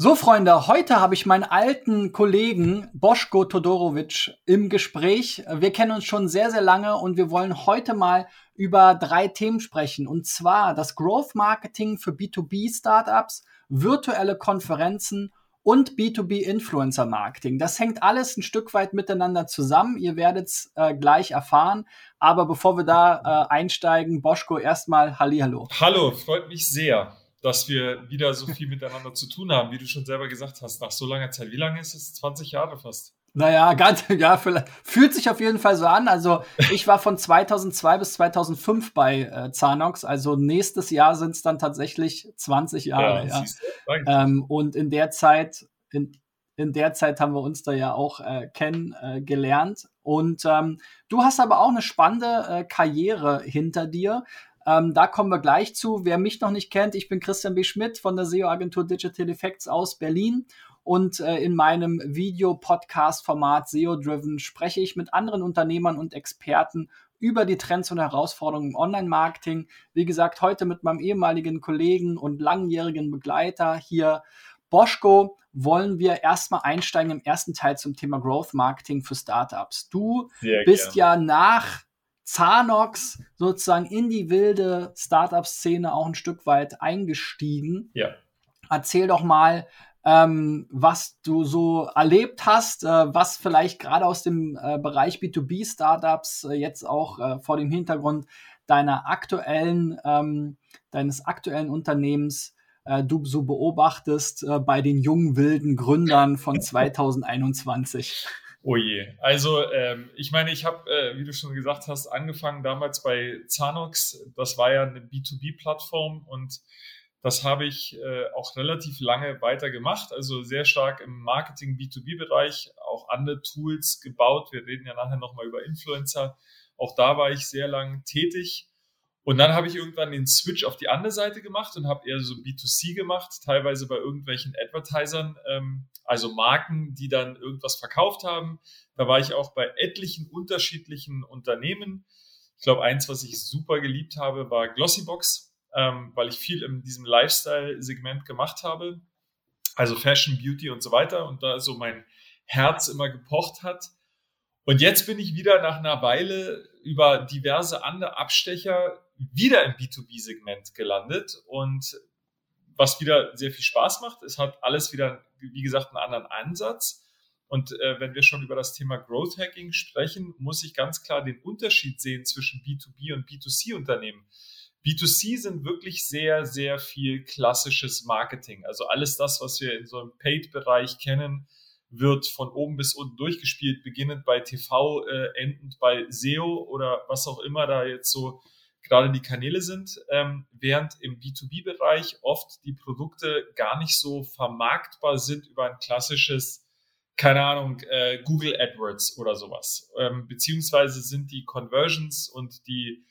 So, Freunde, heute habe ich meinen alten Kollegen Boschko Todorovic im Gespräch. Wir kennen uns schon sehr, sehr lange und wir wollen heute mal über drei Themen sprechen. Und zwar das Growth Marketing für B2B-Startups, virtuelle Konferenzen und B2B Influencer Marketing. Das hängt alles ein Stück weit miteinander zusammen. Ihr werdet es äh, gleich erfahren. Aber bevor wir da äh, einsteigen, Boschko, erstmal Hallihallo. Hallo, freut mich sehr dass wir wieder so viel miteinander zu tun haben, wie du schon selber gesagt hast, nach so langer Zeit. Wie lange ist es? 20 Jahre fast. Naja, ganz, ja, vielleicht, fühlt sich auf jeden Fall so an. Also ich war von 2002 bis 2005 bei äh, Zanox. Also nächstes Jahr sind es dann tatsächlich 20 Jahre. Ja, ja. Ähm, und in der Zeit, in, in der Zeit haben wir uns da ja auch äh, kennengelernt. Äh, und ähm, du hast aber auch eine spannende äh, Karriere hinter dir. Ähm, da kommen wir gleich zu. Wer mich noch nicht kennt, ich bin Christian B. Schmidt von der SEO-Agentur Digital Effects aus Berlin. Und äh, in meinem Video-Podcast-Format SEO Driven spreche ich mit anderen Unternehmern und Experten über die Trends und Herausforderungen im Online-Marketing. Wie gesagt, heute mit meinem ehemaligen Kollegen und langjährigen Begleiter hier, Boschko, wollen wir erstmal einsteigen im ersten Teil zum Thema Growth Marketing für Startups. Du Sehr bist gerne. ja nach Zanox sozusagen in die wilde Startup-Szene auch ein Stück weit eingestiegen. Ja. Erzähl doch mal, ähm, was du so erlebt hast, äh, was vielleicht gerade aus dem äh, Bereich B2B-Startups äh, jetzt auch äh, vor dem Hintergrund deiner aktuellen, ähm, deines aktuellen Unternehmens äh, du so beobachtest äh, bei den jungen wilden Gründern von 2021. Oh je. Also ähm, ich meine, ich habe, äh, wie du schon gesagt hast, angefangen damals bei Zanox. Das war ja eine B2B-Plattform und das habe ich äh, auch relativ lange weiter gemacht. Also sehr stark im Marketing B2B-Bereich, auch andere Tools gebaut. Wir reden ja nachher nochmal über Influencer. Auch da war ich sehr lang tätig. Und dann habe ich irgendwann den Switch auf die andere Seite gemacht und habe eher so B2C gemacht, teilweise bei irgendwelchen Advertisern, ähm, also Marken, die dann irgendwas verkauft haben. Da war ich auch bei etlichen unterschiedlichen Unternehmen. Ich glaube, eins, was ich super geliebt habe, war Glossybox, ähm, weil ich viel in diesem Lifestyle-Segment gemacht habe. Also Fashion, Beauty und so weiter. Und da so mein Herz immer gepocht hat. Und jetzt bin ich wieder nach einer Weile über diverse andere Abstecher wieder im B2B-Segment gelandet und was wieder sehr viel Spaß macht. Es hat alles wieder, wie gesagt, einen anderen Ansatz. Und äh, wenn wir schon über das Thema Growth Hacking sprechen, muss ich ganz klar den Unterschied sehen zwischen B2B und B2C-Unternehmen. B2C sind wirklich sehr, sehr viel klassisches Marketing. Also alles das, was wir in so einem Paid-Bereich kennen, wird von oben bis unten durchgespielt, beginnend bei TV, äh, endend bei SEO oder was auch immer da jetzt so gerade die Kanäle sind, ähm, während im B2B-Bereich oft die Produkte gar nicht so vermarktbar sind über ein klassisches, keine Ahnung, äh, Google AdWords oder sowas. Ähm, beziehungsweise sind die Conversions und die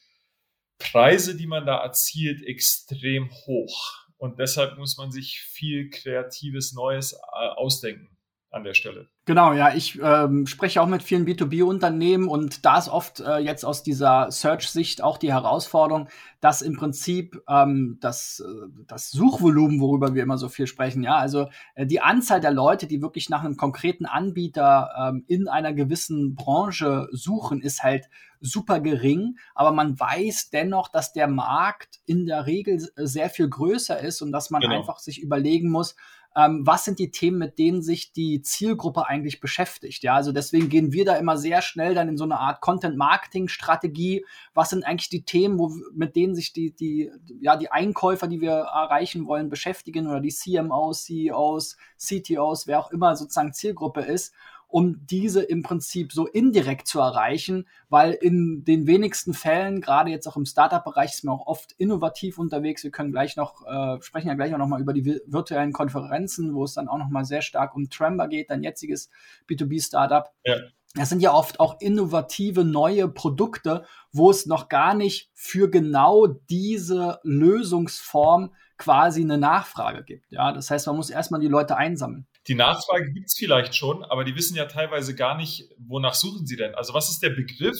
Preise, die man da erzielt, extrem hoch. Und deshalb muss man sich viel kreatives Neues äh, ausdenken an der Stelle. Genau, ja, ich ähm, spreche auch mit vielen B2B-Unternehmen und da ist oft äh, jetzt aus dieser Search-Sicht auch die Herausforderung, dass im Prinzip ähm, das, äh, das Suchvolumen, worüber wir immer so viel sprechen, ja, also äh, die Anzahl der Leute, die wirklich nach einem konkreten Anbieter ähm, in einer gewissen Branche suchen, ist halt super gering, aber man weiß dennoch, dass der Markt in der Regel sehr viel größer ist und dass man genau. einfach sich überlegen muss, ähm, was sind die Themen, mit denen sich die Zielgruppe eigentlich beschäftigt. Ja, also deswegen gehen wir da immer sehr schnell dann in so eine Art Content-Marketing-Strategie. Was sind eigentlich die Themen, wo, mit denen sich die, die, ja, die Einkäufer, die wir erreichen wollen, beschäftigen oder die CMOs, CEOs, CTOs, wer auch immer sozusagen Zielgruppe ist um diese im Prinzip so indirekt zu erreichen, weil in den wenigsten Fällen, gerade jetzt auch im Startup-Bereich, ist man auch oft innovativ unterwegs. Wir können gleich noch, äh, sprechen ja gleich auch noch mal über die virtuellen Konferenzen, wo es dann auch noch mal sehr stark um Trember geht, dein jetziges B2B-Startup. Ja. Das sind ja oft auch innovative neue Produkte, wo es noch gar nicht für genau diese Lösungsform quasi eine Nachfrage gibt. Ja, das heißt, man muss erstmal die Leute einsammeln. Die Nachfrage gibt es vielleicht schon, aber die wissen ja teilweise gar nicht, wonach suchen sie denn. Also was ist der Begriff,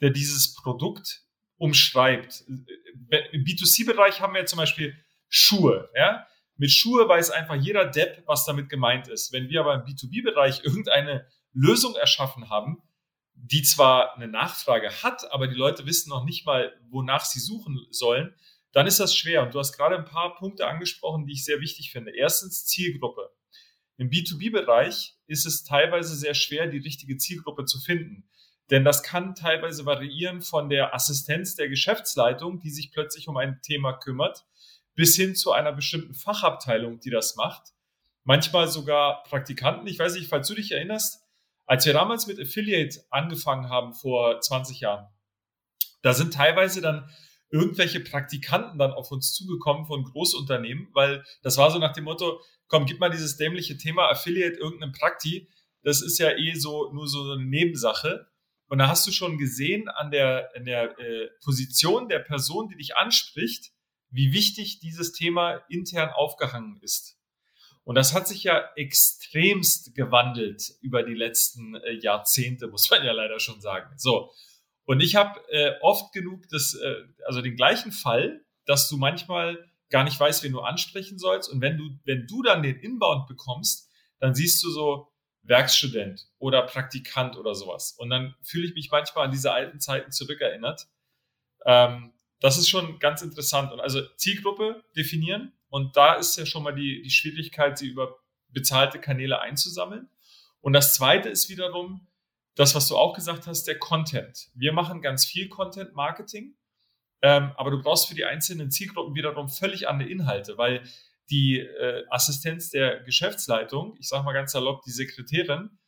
der dieses Produkt umschreibt? Im B2C-Bereich haben wir zum Beispiel Schuhe. Ja? Mit Schuhe weiß einfach jeder Depp, was damit gemeint ist. Wenn wir aber im B2B-Bereich irgendeine Lösung erschaffen haben, die zwar eine Nachfrage hat, aber die Leute wissen noch nicht mal, wonach sie suchen sollen, dann ist das schwer. Und du hast gerade ein paar Punkte angesprochen, die ich sehr wichtig finde. Erstens Zielgruppe. Im B2B-Bereich ist es teilweise sehr schwer, die richtige Zielgruppe zu finden. Denn das kann teilweise variieren von der Assistenz der Geschäftsleitung, die sich plötzlich um ein Thema kümmert, bis hin zu einer bestimmten Fachabteilung, die das macht. Manchmal sogar Praktikanten. Ich weiß nicht, falls du dich erinnerst, als wir damals mit Affiliate angefangen haben vor 20 Jahren, da sind teilweise dann irgendwelche Praktikanten dann auf uns zugekommen von Großunternehmen, weil das war so nach dem Motto, komm, gib mal dieses dämliche Thema Affiliate irgendeinem Prakti, das ist ja eh so nur so eine Nebensache. Und da hast du schon gesehen an der, an der äh, Position der Person, die dich anspricht, wie wichtig dieses Thema intern aufgehangen ist. Und das hat sich ja extremst gewandelt über die letzten äh, Jahrzehnte, muss man ja leider schon sagen. So. Und ich habe äh, oft genug das, äh, also den gleichen Fall, dass du manchmal gar nicht weißt, wen du ansprechen sollst. Und wenn du, wenn du dann den Inbound bekommst, dann siehst du so, Werkstudent oder Praktikant oder sowas. Und dann fühle ich mich manchmal an diese alten Zeiten zurückerinnert. Ähm, das ist schon ganz interessant. Und also Zielgruppe definieren. Und da ist ja schon mal die, die Schwierigkeit, sie über bezahlte Kanäle einzusammeln. Und das zweite ist wiederum das, was du auch gesagt hast, der Content. Wir machen ganz viel Content Marketing. Ähm, aber du brauchst für die einzelnen Zielgruppen wiederum völlig andere Inhalte, weil die äh, Assistenz der Geschäftsleitung, ich sage mal ganz salopp, die Sekretärin,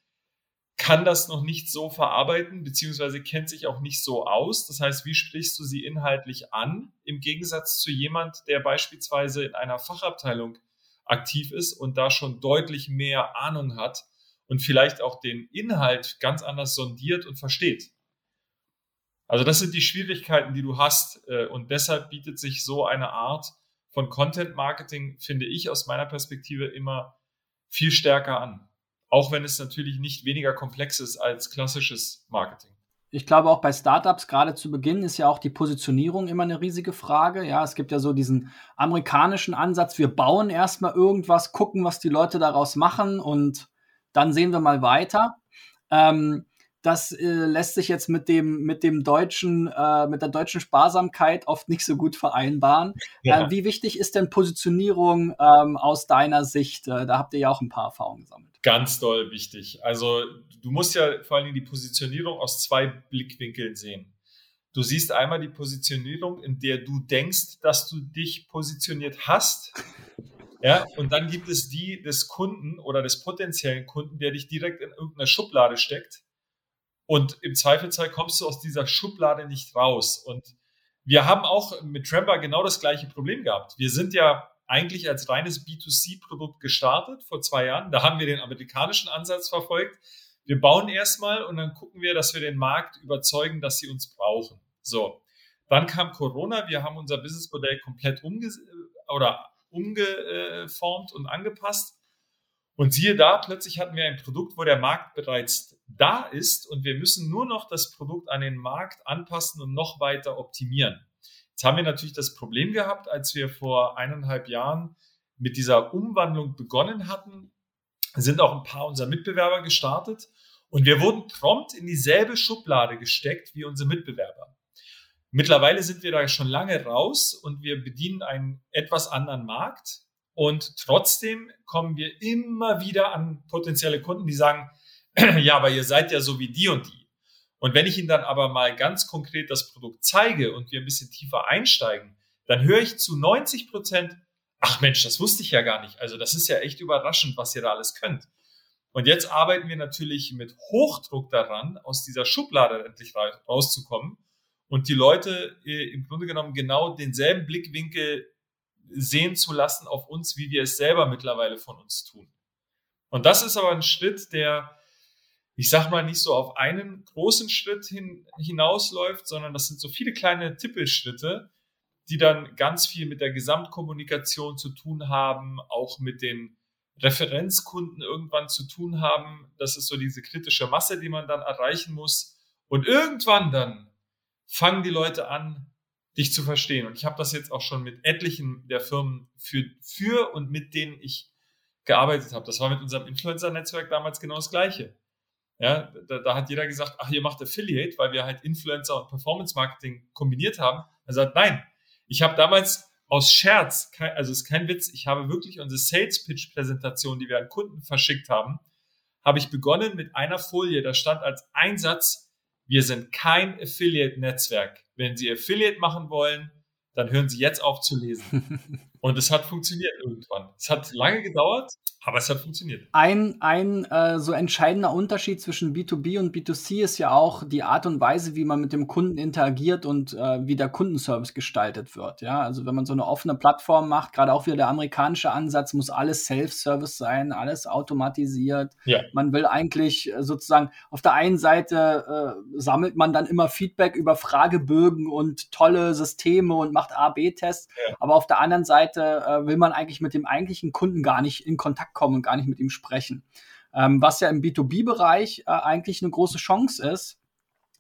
kann das noch nicht so verarbeiten, beziehungsweise kennt sich auch nicht so aus. Das heißt, wie sprichst du sie inhaltlich an, im Gegensatz zu jemand, der beispielsweise in einer Fachabteilung aktiv ist und da schon deutlich mehr Ahnung hat und vielleicht auch den Inhalt ganz anders sondiert und versteht. Also das sind die Schwierigkeiten, die du hast äh, und deshalb bietet sich so eine Art von Content Marketing, finde ich aus meiner Perspektive immer viel stärker an. Auch wenn es natürlich nicht weniger komplex ist als klassisches Marketing. Ich glaube auch bei Startups, gerade zu Beginn, ist ja auch die Positionierung immer eine riesige Frage. Ja, es gibt ja so diesen amerikanischen Ansatz, wir bauen erstmal irgendwas, gucken, was die Leute daraus machen und dann sehen wir mal weiter. Ähm, das äh, lässt sich jetzt mit dem, mit dem deutschen, äh, mit der deutschen Sparsamkeit oft nicht so gut vereinbaren. Ja. Äh, wie wichtig ist denn Positionierung ähm, aus deiner Sicht? Äh, da habt ihr ja auch ein paar Erfahrungen gesammelt. Ganz doll wichtig. Also du musst ja vor allem die Positionierung aus zwei Blickwinkeln sehen. Du siehst einmal die Positionierung, in der du denkst, dass du dich positioniert hast. Ja, und dann gibt es die des Kunden oder des potenziellen Kunden, der dich direkt in irgendeiner Schublade steckt und im Zweifelsfall kommst du aus dieser Schublade nicht raus. Und wir haben auch mit Tremper genau das gleiche Problem gehabt. Wir sind ja eigentlich als reines B2C-Produkt gestartet vor zwei Jahren. Da haben wir den amerikanischen Ansatz verfolgt. Wir bauen erstmal und dann gucken wir, dass wir den Markt überzeugen, dass sie uns brauchen. So. Dann kam Corona. Wir haben unser Businessmodell komplett umge oder umgeformt und angepasst und siehe da, plötzlich hatten wir ein Produkt, wo der Markt bereits da ist und wir müssen nur noch das Produkt an den Markt anpassen und noch weiter optimieren. Jetzt haben wir natürlich das Problem gehabt, als wir vor eineinhalb Jahren mit dieser Umwandlung begonnen hatten, sind auch ein paar unserer Mitbewerber gestartet und wir wurden prompt in dieselbe Schublade gesteckt wie unsere Mitbewerber. Mittlerweile sind wir da schon lange raus und wir bedienen einen etwas anderen Markt. Und trotzdem kommen wir immer wieder an potenzielle Kunden, die sagen, ja, aber ihr seid ja so wie die und die. Und wenn ich ihnen dann aber mal ganz konkret das Produkt zeige und wir ein bisschen tiefer einsteigen, dann höre ich zu 90 Prozent, ach Mensch, das wusste ich ja gar nicht. Also das ist ja echt überraschend, was ihr da alles könnt. Und jetzt arbeiten wir natürlich mit Hochdruck daran, aus dieser Schublade endlich rauszukommen und die Leute äh, im Grunde genommen genau denselben Blickwinkel sehen zu lassen auf uns, wie wir es selber mittlerweile von uns tun. Und das ist aber ein Schritt, der, ich sag mal, nicht so auf einen großen Schritt hin, hinausläuft, sondern das sind so viele kleine Tippelschritte, die dann ganz viel mit der Gesamtkommunikation zu tun haben, auch mit den Referenzkunden irgendwann zu tun haben. Das ist so diese kritische Masse, die man dann erreichen muss. Und irgendwann dann fangen die Leute an, dich zu verstehen. Und ich habe das jetzt auch schon mit etlichen der Firmen für, für und mit denen ich gearbeitet habe. Das war mit unserem Influencer-Netzwerk damals genau das Gleiche. Ja, da, da, hat jeder gesagt, ach, ihr macht Affiliate, weil wir halt Influencer und Performance Marketing kombiniert haben. Er sagt, nein, ich habe damals aus Scherz, kein, also ist kein Witz, ich habe wirklich unsere Sales Pitch Präsentation, die wir an Kunden verschickt haben, habe ich begonnen mit einer Folie, da stand als Einsatz, wir sind kein Affiliate Netzwerk. Wenn Sie Affiliate machen wollen, dann hören Sie jetzt auf zu lesen. Und es hat funktioniert irgendwann. Es hat lange gedauert, aber es hat funktioniert. Ein, ein äh, so entscheidender Unterschied zwischen B2B und B2C ist ja auch die Art und Weise, wie man mit dem Kunden interagiert und äh, wie der Kundenservice gestaltet wird. Ja, also wenn man so eine offene Plattform macht, gerade auch wieder der amerikanische Ansatz, muss alles Self-Service sein, alles automatisiert. Ja. Man will eigentlich äh, sozusagen auf der einen Seite äh, sammelt man dann immer Feedback über Fragebögen und tolle Systeme und macht A-B-Tests, ja. aber auf der anderen Seite Seite äh, will man eigentlich mit dem eigentlichen Kunden gar nicht in Kontakt kommen und gar nicht mit ihm sprechen. Ähm, was ja im B2B-Bereich äh, eigentlich eine große Chance ist,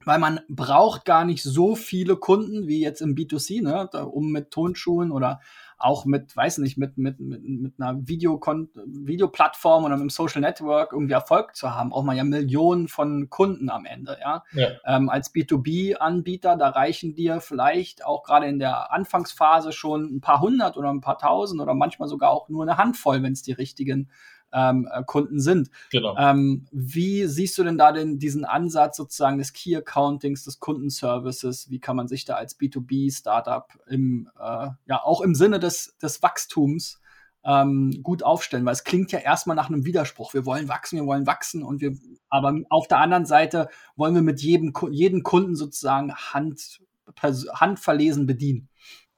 weil man braucht gar nicht so viele Kunden wie jetzt im B2C, ne, um mit Tonschuhen oder auch mit, weiß nicht, mit, mit, mit, mit einer Videokon Videoplattform oder mit einem Social Network irgendwie Erfolg zu haben, braucht man ja Millionen von Kunden am Ende, ja. ja. Ähm, als B2B-Anbieter, da reichen dir vielleicht auch gerade in der Anfangsphase schon ein paar hundert oder ein paar tausend oder manchmal sogar auch nur eine Handvoll, wenn es die richtigen ähm, äh, Kunden sind. Genau. Ähm, wie siehst du denn da denn diesen Ansatz sozusagen des Key Accountings, des Kundenservices? Wie kann man sich da als B2B-Startup im, äh, ja, auch im Sinne des, des Wachstums ähm, gut aufstellen? Weil es klingt ja erstmal nach einem Widerspruch. Wir wollen wachsen, wir wollen wachsen und wir, aber auf der anderen Seite wollen wir mit jedem, jeden Kunden sozusagen Hand, handverlesen bedienen.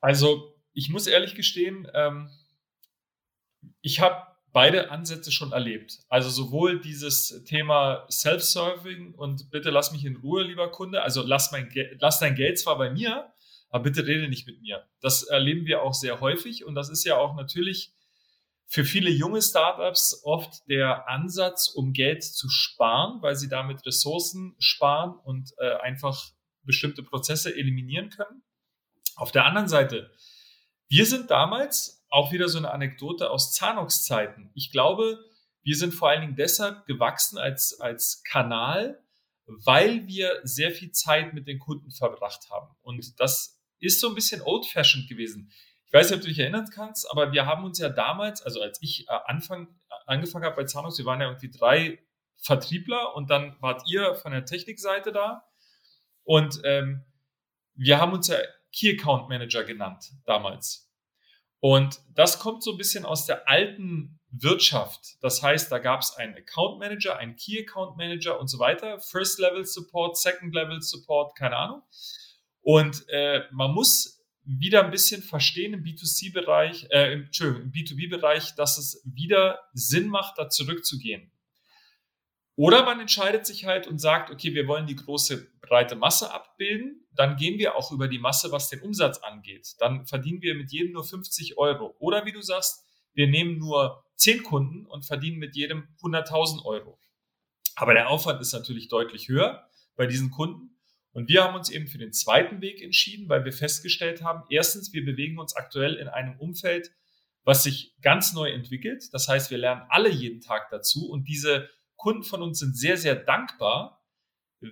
Also, ich muss ehrlich gestehen, ähm, ich habe beide Ansätze schon erlebt. Also sowohl dieses Thema Self-Serving und bitte lass mich in Ruhe, lieber Kunde. Also lass, mein lass dein Geld zwar bei mir, aber bitte rede nicht mit mir. Das erleben wir auch sehr häufig und das ist ja auch natürlich für viele junge Startups oft der Ansatz, um Geld zu sparen, weil sie damit Ressourcen sparen und äh, einfach bestimmte Prozesse eliminieren können. Auf der anderen Seite, wir sind damals auch wieder so eine Anekdote aus Zanox-Zeiten. Ich glaube, wir sind vor allen Dingen deshalb gewachsen als, als Kanal, weil wir sehr viel Zeit mit den Kunden verbracht haben. Und das ist so ein bisschen old-fashioned gewesen. Ich weiß nicht, ob du dich erinnern kannst, aber wir haben uns ja damals, also als ich äh, Anfang, angefangen habe bei Zanox, wir waren ja irgendwie drei Vertriebler und dann wart ihr von der Technikseite da. Und ähm, wir haben uns ja Key Account Manager genannt damals. Und das kommt so ein bisschen aus der alten Wirtschaft. Das heißt, da gab es einen Account Manager, einen Key Account Manager und so weiter. First Level Support, Second Level Support, keine Ahnung. Und äh, man muss wieder ein bisschen verstehen im B2C-Bereich, äh, im, im B2B-Bereich, dass es wieder Sinn macht, da zurückzugehen. Oder man entscheidet sich halt und sagt, okay, wir wollen die große breite Masse abbilden, dann gehen wir auch über die Masse, was den Umsatz angeht. Dann verdienen wir mit jedem nur 50 Euro. Oder wie du sagst, wir nehmen nur 10 Kunden und verdienen mit jedem 100.000 Euro. Aber der Aufwand ist natürlich deutlich höher bei diesen Kunden. Und wir haben uns eben für den zweiten Weg entschieden, weil wir festgestellt haben, erstens, wir bewegen uns aktuell in einem Umfeld, was sich ganz neu entwickelt. Das heißt, wir lernen alle jeden Tag dazu und diese Kunden von uns sind sehr, sehr dankbar,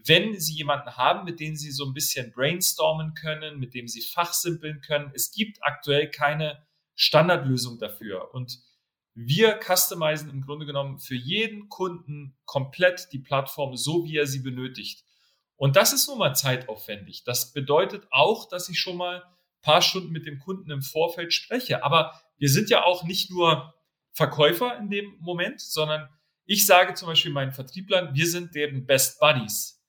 wenn sie jemanden haben, mit dem sie so ein bisschen brainstormen können, mit dem sie fachsimpeln können. Es gibt aktuell keine Standardlösung dafür. Und wir customizen im Grunde genommen für jeden Kunden komplett die Plattform so, wie er sie benötigt. Und das ist nun mal zeitaufwendig. Das bedeutet auch, dass ich schon mal ein paar Stunden mit dem Kunden im Vorfeld spreche. Aber wir sind ja auch nicht nur Verkäufer in dem Moment, sondern ich sage zum Beispiel meinen Vertrieblern, wir sind deren Best Buddies.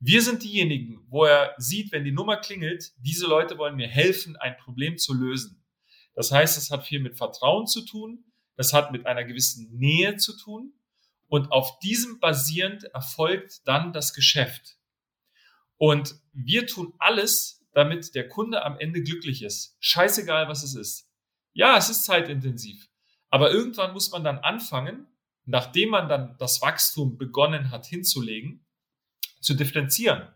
Wir sind diejenigen, wo er sieht, wenn die Nummer klingelt, diese Leute wollen mir helfen, ein Problem zu lösen. Das heißt, es hat viel mit Vertrauen zu tun, das hat mit einer gewissen Nähe zu tun und auf diesem basierend erfolgt dann das Geschäft. Und wir tun alles, damit der Kunde am Ende glücklich ist. Scheißegal, was es ist. Ja, es ist zeitintensiv. Aber irgendwann muss man dann anfangen, nachdem man dann das Wachstum begonnen hat hinzulegen, zu differenzieren.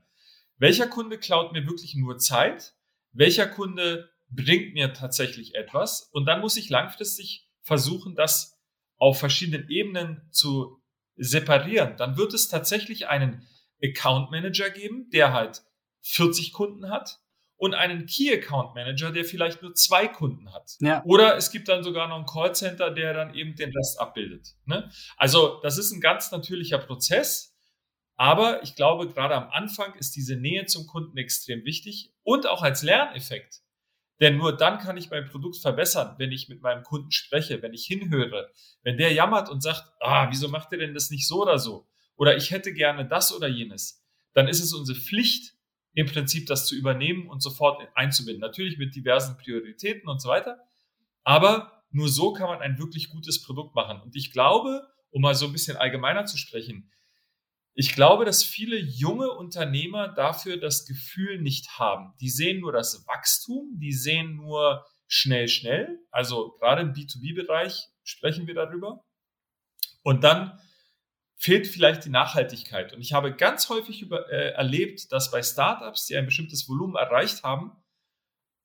Welcher Kunde klaut mir wirklich nur Zeit? welcher Kunde bringt mir tatsächlich etwas und dann muss ich langfristig versuchen, das auf verschiedenen Ebenen zu separieren. Dann wird es tatsächlich einen Account Manager geben, der halt 40 Kunden hat und einen Key Account Manager, der vielleicht nur zwei Kunden hat. Ja. Oder es gibt dann sogar noch einen Callcenter, der dann eben den Rest abbildet. Ne? Also das ist ein ganz natürlicher Prozess, aber ich glaube, gerade am Anfang ist diese Nähe zum Kunden extrem wichtig und auch als Lerneffekt. Denn nur dann kann ich mein Produkt verbessern, wenn ich mit meinem Kunden spreche, wenn ich hinhöre, wenn der jammert und sagt, ah, wieso macht ihr denn das nicht so oder so? Oder ich hätte gerne das oder jenes. Dann ist es unsere Pflicht, im Prinzip das zu übernehmen und sofort einzubinden. Natürlich mit diversen Prioritäten und so weiter. Aber nur so kann man ein wirklich gutes Produkt machen. Und ich glaube, um mal so ein bisschen allgemeiner zu sprechen, ich glaube, dass viele junge Unternehmer dafür das Gefühl nicht haben. Die sehen nur das Wachstum, die sehen nur schnell, schnell. Also gerade im B2B-Bereich sprechen wir darüber. Und dann fehlt vielleicht die Nachhaltigkeit. Und ich habe ganz häufig über, äh, erlebt, dass bei Startups, die ein bestimmtes Volumen erreicht haben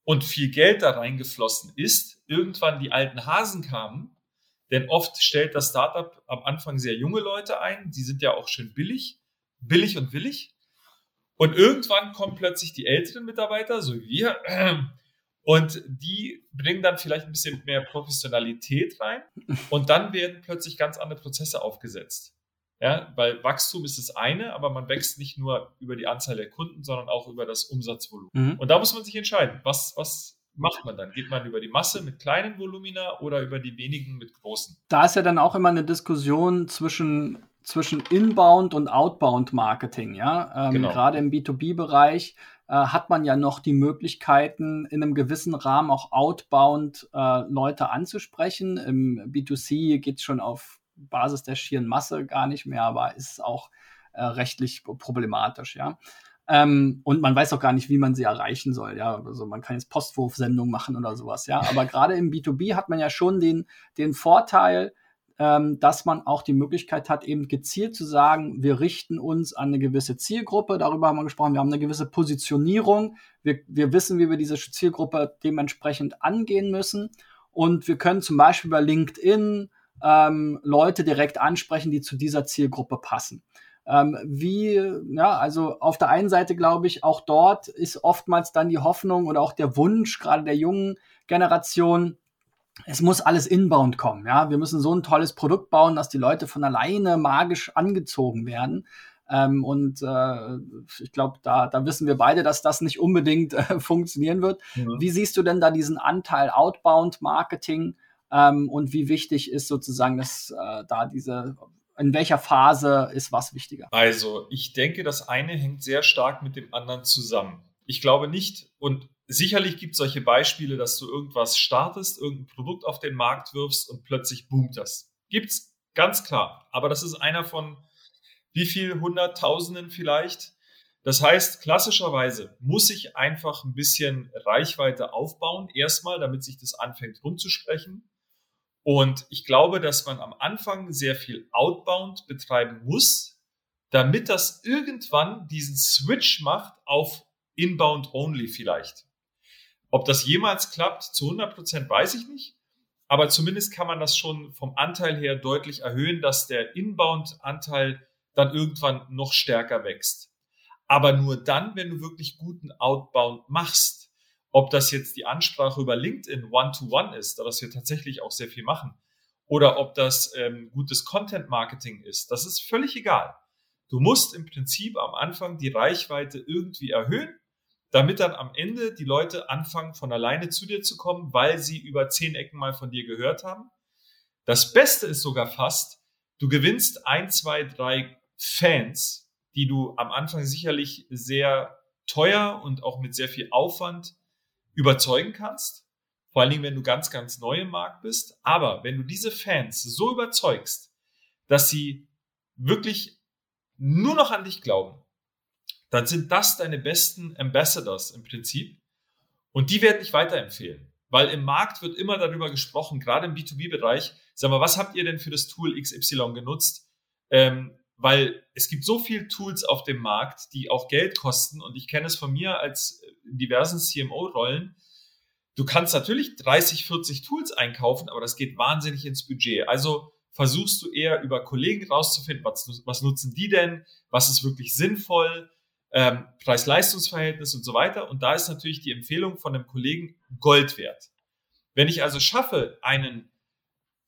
und viel Geld da reingeflossen ist, irgendwann die alten Hasen kamen. Denn oft stellt das Startup am Anfang sehr junge Leute ein. Die sind ja auch schön billig, billig und willig. Und irgendwann kommen plötzlich die älteren Mitarbeiter, so wie wir, und die bringen dann vielleicht ein bisschen mehr Professionalität rein. Und dann werden plötzlich ganz andere Prozesse aufgesetzt. Ja, weil Wachstum ist das eine, aber man wächst nicht nur über die Anzahl der Kunden, sondern auch über das Umsatzvolumen. Mhm. Und da muss man sich entscheiden, was, was macht man dann? Geht man über die Masse mit kleinen Volumina oder über die wenigen mit großen? Da ist ja dann auch immer eine Diskussion zwischen, zwischen Inbound und Outbound Marketing, ja. Ähm, genau. Gerade im B2B-Bereich äh, hat man ja noch die Möglichkeiten, in einem gewissen Rahmen auch outbound äh, Leute anzusprechen. Im B2C geht es schon auf Basis der schieren Masse gar nicht mehr, aber ist auch äh, rechtlich problematisch, ja. Ähm, und man weiß auch gar nicht, wie man sie erreichen soll. Ja, also man kann jetzt Postwurfsendungen machen oder sowas. Ja, aber gerade im B2B hat man ja schon den, den Vorteil, ähm, dass man auch die Möglichkeit hat, eben gezielt zu sagen, wir richten uns an eine gewisse Zielgruppe. Darüber haben wir gesprochen. Wir haben eine gewisse Positionierung. Wir, wir wissen, wie wir diese Zielgruppe dementsprechend angehen müssen. Und wir können zum Beispiel bei LinkedIn ähm, Leute direkt ansprechen, die zu dieser Zielgruppe passen. Ähm, wie, ja, also auf der einen Seite glaube ich, auch dort ist oftmals dann die Hoffnung oder auch der Wunsch, gerade der jungen Generation, es muss alles inbound kommen. Ja, wir müssen so ein tolles Produkt bauen, dass die Leute von alleine magisch angezogen werden. Ähm, und äh, ich glaube, da, da wissen wir beide, dass das nicht unbedingt äh, funktionieren wird. Ja. Wie siehst du denn da diesen Anteil Outbound Marketing ähm, und wie wichtig ist sozusagen, dass äh, da diese, in welcher Phase ist was wichtiger? Also, ich denke, das eine hängt sehr stark mit dem anderen zusammen. Ich glaube nicht, und sicherlich gibt es solche Beispiele, dass du irgendwas startest, irgendein Produkt auf den Markt wirfst und plötzlich boomt das. Gibt's ganz klar. Aber das ist einer von wie viel Hunderttausenden vielleicht. Das heißt, klassischerweise muss ich einfach ein bisschen Reichweite aufbauen, erstmal, damit sich das anfängt rumzusprechen. Und ich glaube, dass man am Anfang sehr viel Outbound betreiben muss, damit das irgendwann diesen Switch macht auf Inbound Only vielleicht. Ob das jemals klappt, zu 100 Prozent weiß ich nicht. Aber zumindest kann man das schon vom Anteil her deutlich erhöhen, dass der Inbound-Anteil dann irgendwann noch stärker wächst. Aber nur dann, wenn du wirklich guten Outbound machst. Ob das jetzt die Ansprache über LinkedIn One-to-One -one ist, da das wir tatsächlich auch sehr viel machen, oder ob das ähm, gutes Content-Marketing ist, das ist völlig egal. Du musst im Prinzip am Anfang die Reichweite irgendwie erhöhen, damit dann am Ende die Leute anfangen, von alleine zu dir zu kommen, weil sie über zehn Ecken mal von dir gehört haben. Das Beste ist sogar fast, du gewinnst ein, zwei, drei Fans, die du am Anfang sicherlich sehr teuer und auch mit sehr viel Aufwand überzeugen kannst. Vor allen Dingen, wenn du ganz, ganz neu im Markt bist. Aber wenn du diese Fans so überzeugst, dass sie wirklich nur noch an dich glauben, dann sind das deine besten Ambassadors im Prinzip. Und die werden dich weiterempfehlen. Weil im Markt wird immer darüber gesprochen, gerade im B2B-Bereich. Sag mal, was habt ihr denn für das Tool XY genutzt? Ähm, weil es gibt so viele Tools auf dem Markt, die auch Geld kosten und ich kenne es von mir als diversen CMO-Rollen. Du kannst natürlich 30, 40 Tools einkaufen, aber das geht wahnsinnig ins Budget. Also versuchst du eher über Kollegen rauszufinden, was, was nutzen die denn, was ist wirklich sinnvoll, ähm, Preis-Leistungs-Verhältnis und so weiter. Und da ist natürlich die Empfehlung von einem Kollegen Gold wert. Wenn ich also schaffe, einen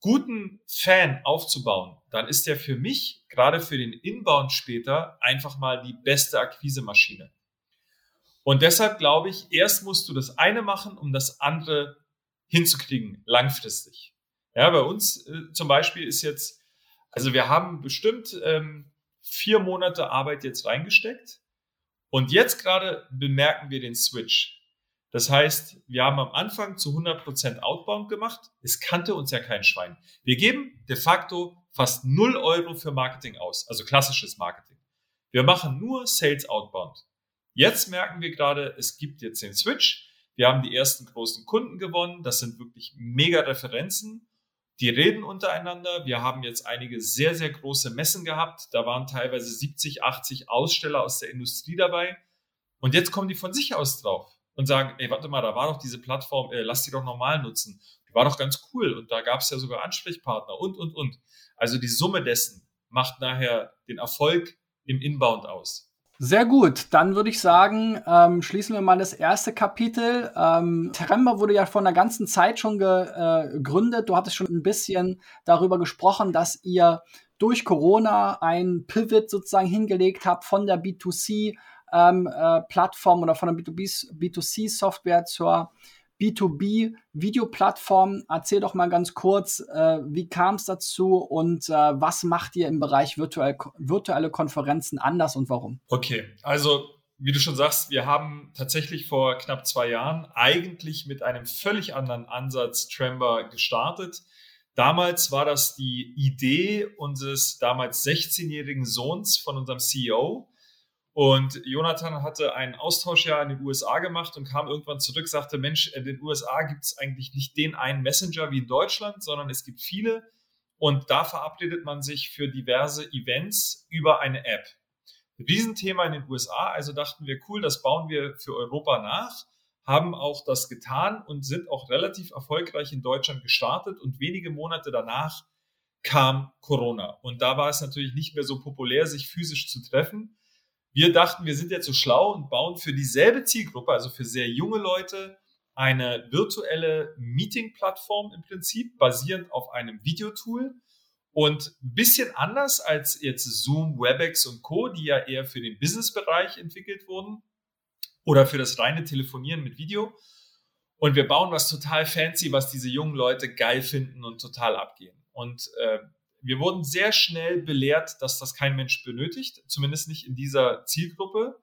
guten Fan aufzubauen, dann ist der für mich, gerade für den Inbound später, einfach mal die beste Akquisemaschine. Und deshalb glaube ich, erst musst du das eine machen, um das andere hinzukriegen, langfristig. Ja, bei uns äh, zum Beispiel ist jetzt, also wir haben bestimmt ähm, vier Monate Arbeit jetzt reingesteckt und jetzt gerade bemerken wir den Switch. Das heißt, wir haben am Anfang zu 100% Outbound gemacht. Es kannte uns ja kein Schwein. Wir geben de facto fast 0 Euro für Marketing aus, also klassisches Marketing. Wir machen nur Sales Outbound. Jetzt merken wir gerade, es gibt jetzt den Switch. Wir haben die ersten großen Kunden gewonnen. Das sind wirklich mega Referenzen. Die reden untereinander. Wir haben jetzt einige sehr, sehr große Messen gehabt. Da waren teilweise 70, 80 Aussteller aus der Industrie dabei. Und jetzt kommen die von sich aus drauf und sagen, ey, warte mal, da war doch diese Plattform, äh, lass die doch normal nutzen. Die war doch ganz cool und da gab es ja sogar Ansprechpartner und, und, und. Also die Summe dessen macht nachher den Erfolg im Inbound aus. Sehr gut, dann würde ich sagen, ähm, schließen wir mal das erste Kapitel. Ähm, Teremba wurde ja vor einer ganzen Zeit schon äh, gegründet. Du hattest schon ein bisschen darüber gesprochen, dass ihr durch Corona ein Pivot sozusagen hingelegt habt von der B2C ähm, äh, Plattform oder von der B2C-Software zur B2B-Videoplattform. Erzähl doch mal ganz kurz, äh, wie kam es dazu und äh, was macht ihr im Bereich virtuell, virtuelle Konferenzen anders und warum? Okay, also wie du schon sagst, wir haben tatsächlich vor knapp zwei Jahren eigentlich mit einem völlig anderen Ansatz Trember gestartet. Damals war das die Idee unseres damals 16-jährigen Sohns von unserem CEO, und Jonathan hatte ein Austauschjahr in den USA gemacht und kam irgendwann zurück, sagte, Mensch, in den USA gibt es eigentlich nicht den einen Messenger wie in Deutschland, sondern es gibt viele. Und da verabredet man sich für diverse Events über eine App. Riesenthema in den USA, also dachten wir, cool, das bauen wir für Europa nach, haben auch das getan und sind auch relativ erfolgreich in Deutschland gestartet. Und wenige Monate danach kam Corona. Und da war es natürlich nicht mehr so populär, sich physisch zu treffen. Wir dachten, wir sind jetzt so schlau und bauen für dieselbe Zielgruppe, also für sehr junge Leute, eine virtuelle Meeting-Plattform im Prinzip, basierend auf einem Videotool. Und ein bisschen anders als jetzt Zoom, WebEx und Co., die ja eher für den Business-Bereich entwickelt wurden oder für das reine Telefonieren mit Video. Und wir bauen was total fancy, was diese jungen Leute geil finden und total abgehen. Und äh, wir wurden sehr schnell belehrt, dass das kein Mensch benötigt, zumindest nicht in dieser Zielgruppe.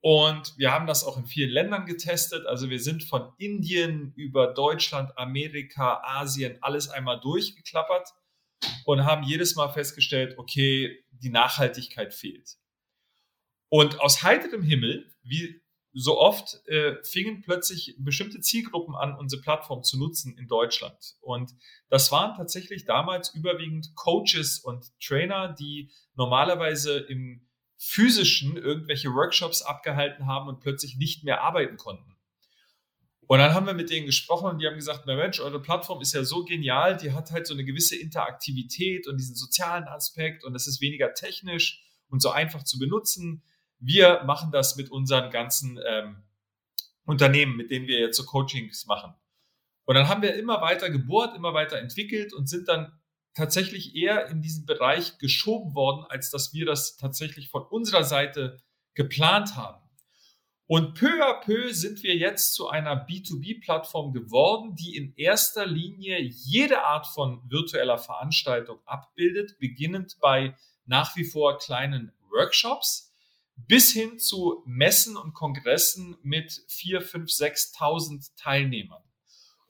Und wir haben das auch in vielen Ländern getestet. Also wir sind von Indien über Deutschland, Amerika, Asien alles einmal durchgeklappert und haben jedes Mal festgestellt, okay, die Nachhaltigkeit fehlt. Und aus heiterem Himmel, wie so oft äh, fingen plötzlich bestimmte Zielgruppen an, unsere Plattform zu nutzen in Deutschland. Und das waren tatsächlich damals überwiegend Coaches und Trainer, die normalerweise im physischen irgendwelche Workshops abgehalten haben und plötzlich nicht mehr arbeiten konnten. Und dann haben wir mit denen gesprochen und die haben gesagt, na Mensch, eure Plattform ist ja so genial, die hat halt so eine gewisse Interaktivität und diesen sozialen Aspekt und es ist weniger technisch und so einfach zu benutzen wir machen das mit unseren ganzen ähm, Unternehmen, mit denen wir jetzt so Coachings machen. Und dann haben wir immer weiter gebohrt, immer weiter entwickelt und sind dann tatsächlich eher in diesen Bereich geschoben worden, als dass wir das tatsächlich von unserer Seite geplant haben. Und peu à peu sind wir jetzt zu einer B2B-Plattform geworden, die in erster Linie jede Art von virtueller Veranstaltung abbildet, beginnend bei nach wie vor kleinen Workshops, bis hin zu Messen und Kongressen mit 4, 5, 6.000 Teilnehmern.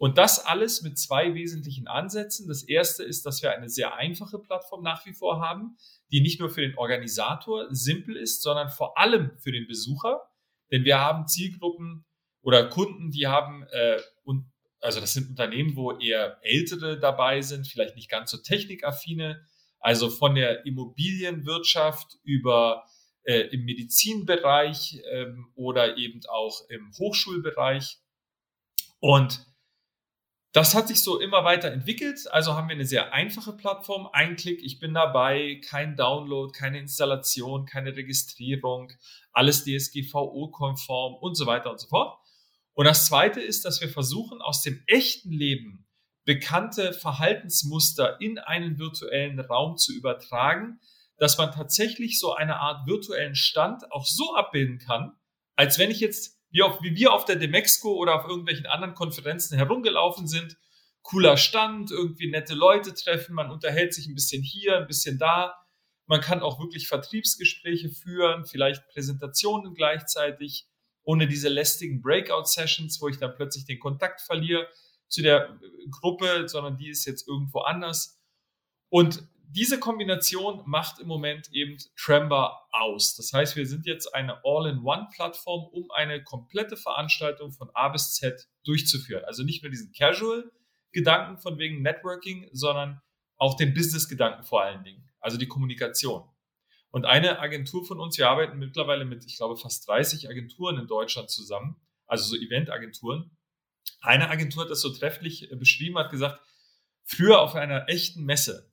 Und das alles mit zwei wesentlichen Ansätzen. Das erste ist, dass wir eine sehr einfache Plattform nach wie vor haben, die nicht nur für den Organisator simpel ist, sondern vor allem für den Besucher. Denn wir haben Zielgruppen oder Kunden, die haben, äh, und, also das sind Unternehmen, wo eher ältere dabei sind, vielleicht nicht ganz so technikaffine, Also von der Immobilienwirtschaft über äh, im Medizinbereich ähm, oder eben auch im Hochschulbereich. Und das hat sich so immer weiter entwickelt. Also haben wir eine sehr einfache Plattform. Ein Klick, ich bin dabei, kein Download, keine Installation, keine Registrierung, alles DSGVO-konform und so weiter und so fort. Und das zweite ist, dass wir versuchen, aus dem echten Leben bekannte Verhaltensmuster in einen virtuellen Raum zu übertragen, dass man tatsächlich so eine Art virtuellen Stand auch so abbilden kann, als wenn ich jetzt, wie, auf, wie wir auf der Demexco oder auf irgendwelchen anderen Konferenzen herumgelaufen sind, cooler Stand, irgendwie nette Leute treffen, man unterhält sich ein bisschen hier, ein bisschen da. Man kann auch wirklich Vertriebsgespräche führen, vielleicht Präsentationen gleichzeitig, ohne diese lästigen Breakout-Sessions, wo ich dann plötzlich den Kontakt verliere zu der Gruppe, sondern die ist jetzt irgendwo anders. Und diese Kombination macht im Moment eben Trember aus. Das heißt, wir sind jetzt eine All-in-One-Plattform, um eine komplette Veranstaltung von A bis Z durchzuführen. Also nicht nur diesen Casual-Gedanken von wegen Networking, sondern auch den Business-Gedanken vor allen Dingen, also die Kommunikation. Und eine Agentur von uns, wir arbeiten mittlerweile mit, ich glaube, fast 30 Agenturen in Deutschland zusammen, also so Event-Agenturen. Eine Agentur hat das so trefflich äh, beschrieben, hat gesagt, früher auf einer echten Messe,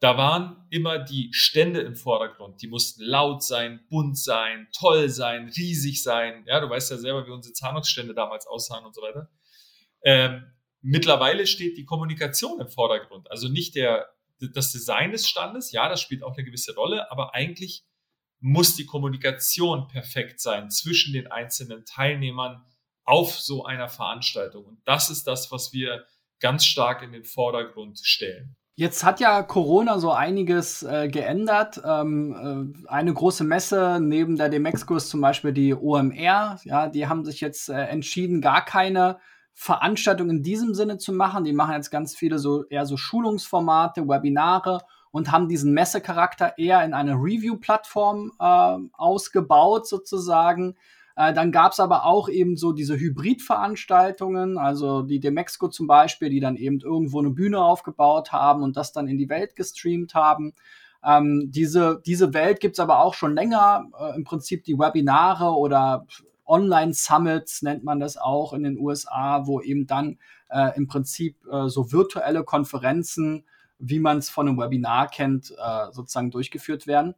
da waren immer die Stände im Vordergrund. Die mussten laut sein, bunt sein, toll sein, riesig sein. Ja, du weißt ja selber, wie unsere Zahnungsstände damals aussahen und so weiter. Ähm, mittlerweile steht die Kommunikation im Vordergrund. Also nicht der, das Design des Standes, ja, das spielt auch eine gewisse Rolle, aber eigentlich muss die Kommunikation perfekt sein zwischen den einzelnen Teilnehmern auf so einer Veranstaltung. Und das ist das, was wir ganz stark in den Vordergrund stellen. Jetzt hat ja Corona so einiges äh, geändert. Ähm, äh, eine große Messe neben der Demexco ist zum Beispiel die OMR. Ja, die haben sich jetzt äh, entschieden, gar keine Veranstaltung in diesem Sinne zu machen. Die machen jetzt ganz viele so eher so Schulungsformate, Webinare und haben diesen Messecharakter eher in eine Review-Plattform äh, ausgebaut sozusagen. Äh, dann gab es aber auch eben so diese Hybrid-Veranstaltungen, also die Demexco zum Beispiel, die dann eben irgendwo eine Bühne aufgebaut haben und das dann in die Welt gestreamt haben. Ähm, diese, diese Welt gibt's aber auch schon länger. Äh, Im Prinzip die Webinare oder Online-Summits nennt man das auch in den USA, wo eben dann äh, im Prinzip äh, so virtuelle Konferenzen, wie man es von einem Webinar kennt, äh, sozusagen durchgeführt werden.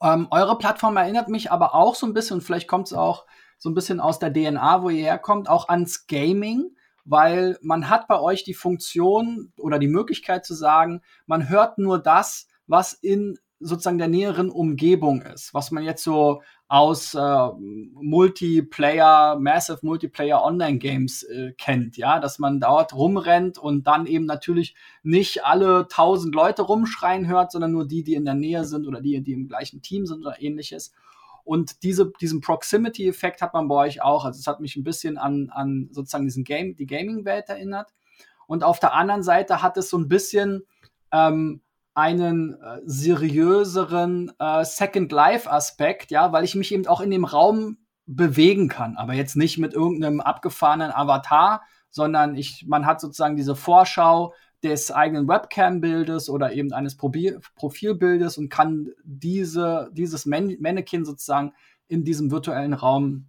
Ähm, eure Plattform erinnert mich aber auch so ein bisschen, vielleicht kommt es auch so ein bisschen aus der DNA, wo ihr herkommt, auch ans Gaming, weil man hat bei euch die Funktion oder die Möglichkeit zu sagen, man hört nur das, was in sozusagen der näheren Umgebung ist, was man jetzt so aus äh, Multiplayer, Massive Multiplayer Online Games äh, kennt, ja, dass man dort rumrennt und dann eben natürlich nicht alle tausend Leute rumschreien hört, sondern nur die, die in der Nähe sind oder die, die im gleichen Team sind oder ähnliches. Und diese, diesen Proximity-Effekt hat man bei euch auch. Also es hat mich ein bisschen an, an sozusagen diesen Game, die Gaming-Welt erinnert. Und auf der anderen Seite hat es so ein bisschen ähm, einen äh, seriöseren äh, Second Life Aspekt, ja, weil ich mich eben auch in dem Raum bewegen kann, aber jetzt nicht mit irgendeinem abgefahrenen Avatar, sondern ich, man hat sozusagen diese Vorschau des eigenen Webcam-Bildes oder eben eines Probi Profilbildes und kann diese, dieses Man Mannequin sozusagen in diesem virtuellen Raum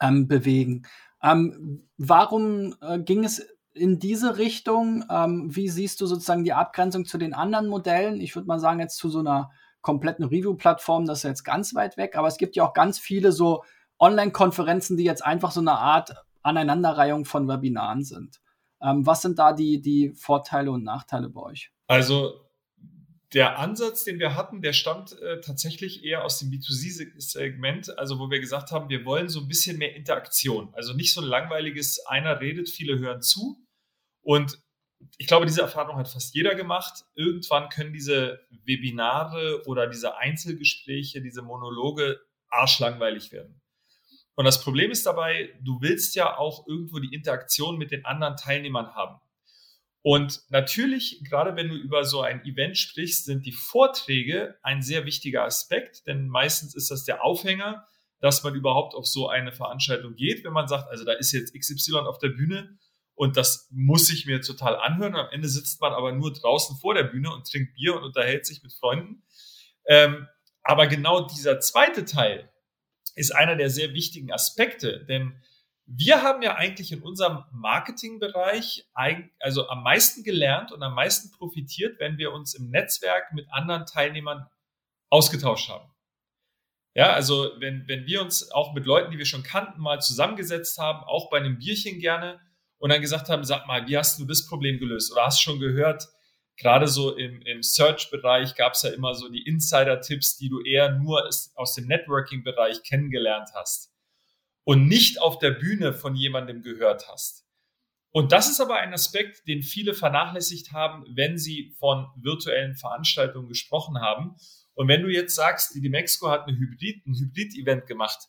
ähm, bewegen. Ähm, warum äh, ging es in diese Richtung. Ähm, wie siehst du sozusagen die Abgrenzung zu den anderen Modellen? Ich würde mal sagen, jetzt zu so einer kompletten Review-Plattform, das ist jetzt ganz weit weg, aber es gibt ja auch ganz viele so Online-Konferenzen, die jetzt einfach so eine Art Aneinanderreihung von Webinaren sind. Ähm, was sind da die, die Vorteile und Nachteile bei euch? Also der Ansatz, den wir hatten, der stammt äh, tatsächlich eher aus dem B2C-Segment, also wo wir gesagt haben, wir wollen so ein bisschen mehr Interaktion. Also nicht so ein langweiliges, einer redet, viele hören zu, und ich glaube, diese Erfahrung hat fast jeder gemacht. Irgendwann können diese Webinare oder diese Einzelgespräche, diese Monologe arschlangweilig werden. Und das Problem ist dabei, du willst ja auch irgendwo die Interaktion mit den anderen Teilnehmern haben. Und natürlich, gerade wenn du über so ein Event sprichst, sind die Vorträge ein sehr wichtiger Aspekt, denn meistens ist das der Aufhänger, dass man überhaupt auf so eine Veranstaltung geht. Wenn man sagt, also da ist jetzt XY auf der Bühne, und das muss ich mir total anhören. Am Ende sitzt man aber nur draußen vor der Bühne und trinkt Bier und unterhält sich mit Freunden. Ähm, aber genau dieser zweite Teil ist einer der sehr wichtigen Aspekte, denn wir haben ja eigentlich in unserem Marketingbereich also am meisten gelernt und am meisten profitiert, wenn wir uns im Netzwerk mit anderen Teilnehmern ausgetauscht haben. Ja, also wenn, wenn wir uns auch mit Leuten, die wir schon kannten, mal zusammengesetzt haben, auch bei einem Bierchen gerne und dann gesagt haben, sag mal, wie hast du das Problem gelöst? Oder hast schon gehört, gerade so im, im Search-Bereich gab es ja immer so die Insider-Tipps, die du eher nur aus dem Networking-Bereich kennengelernt hast und nicht auf der Bühne von jemandem gehört hast. Und das ist aber ein Aspekt, den viele vernachlässigt haben, wenn sie von virtuellen Veranstaltungen gesprochen haben. Und wenn du jetzt sagst, die Mexico hat eine Hybrid, ein Hybrid-Event gemacht,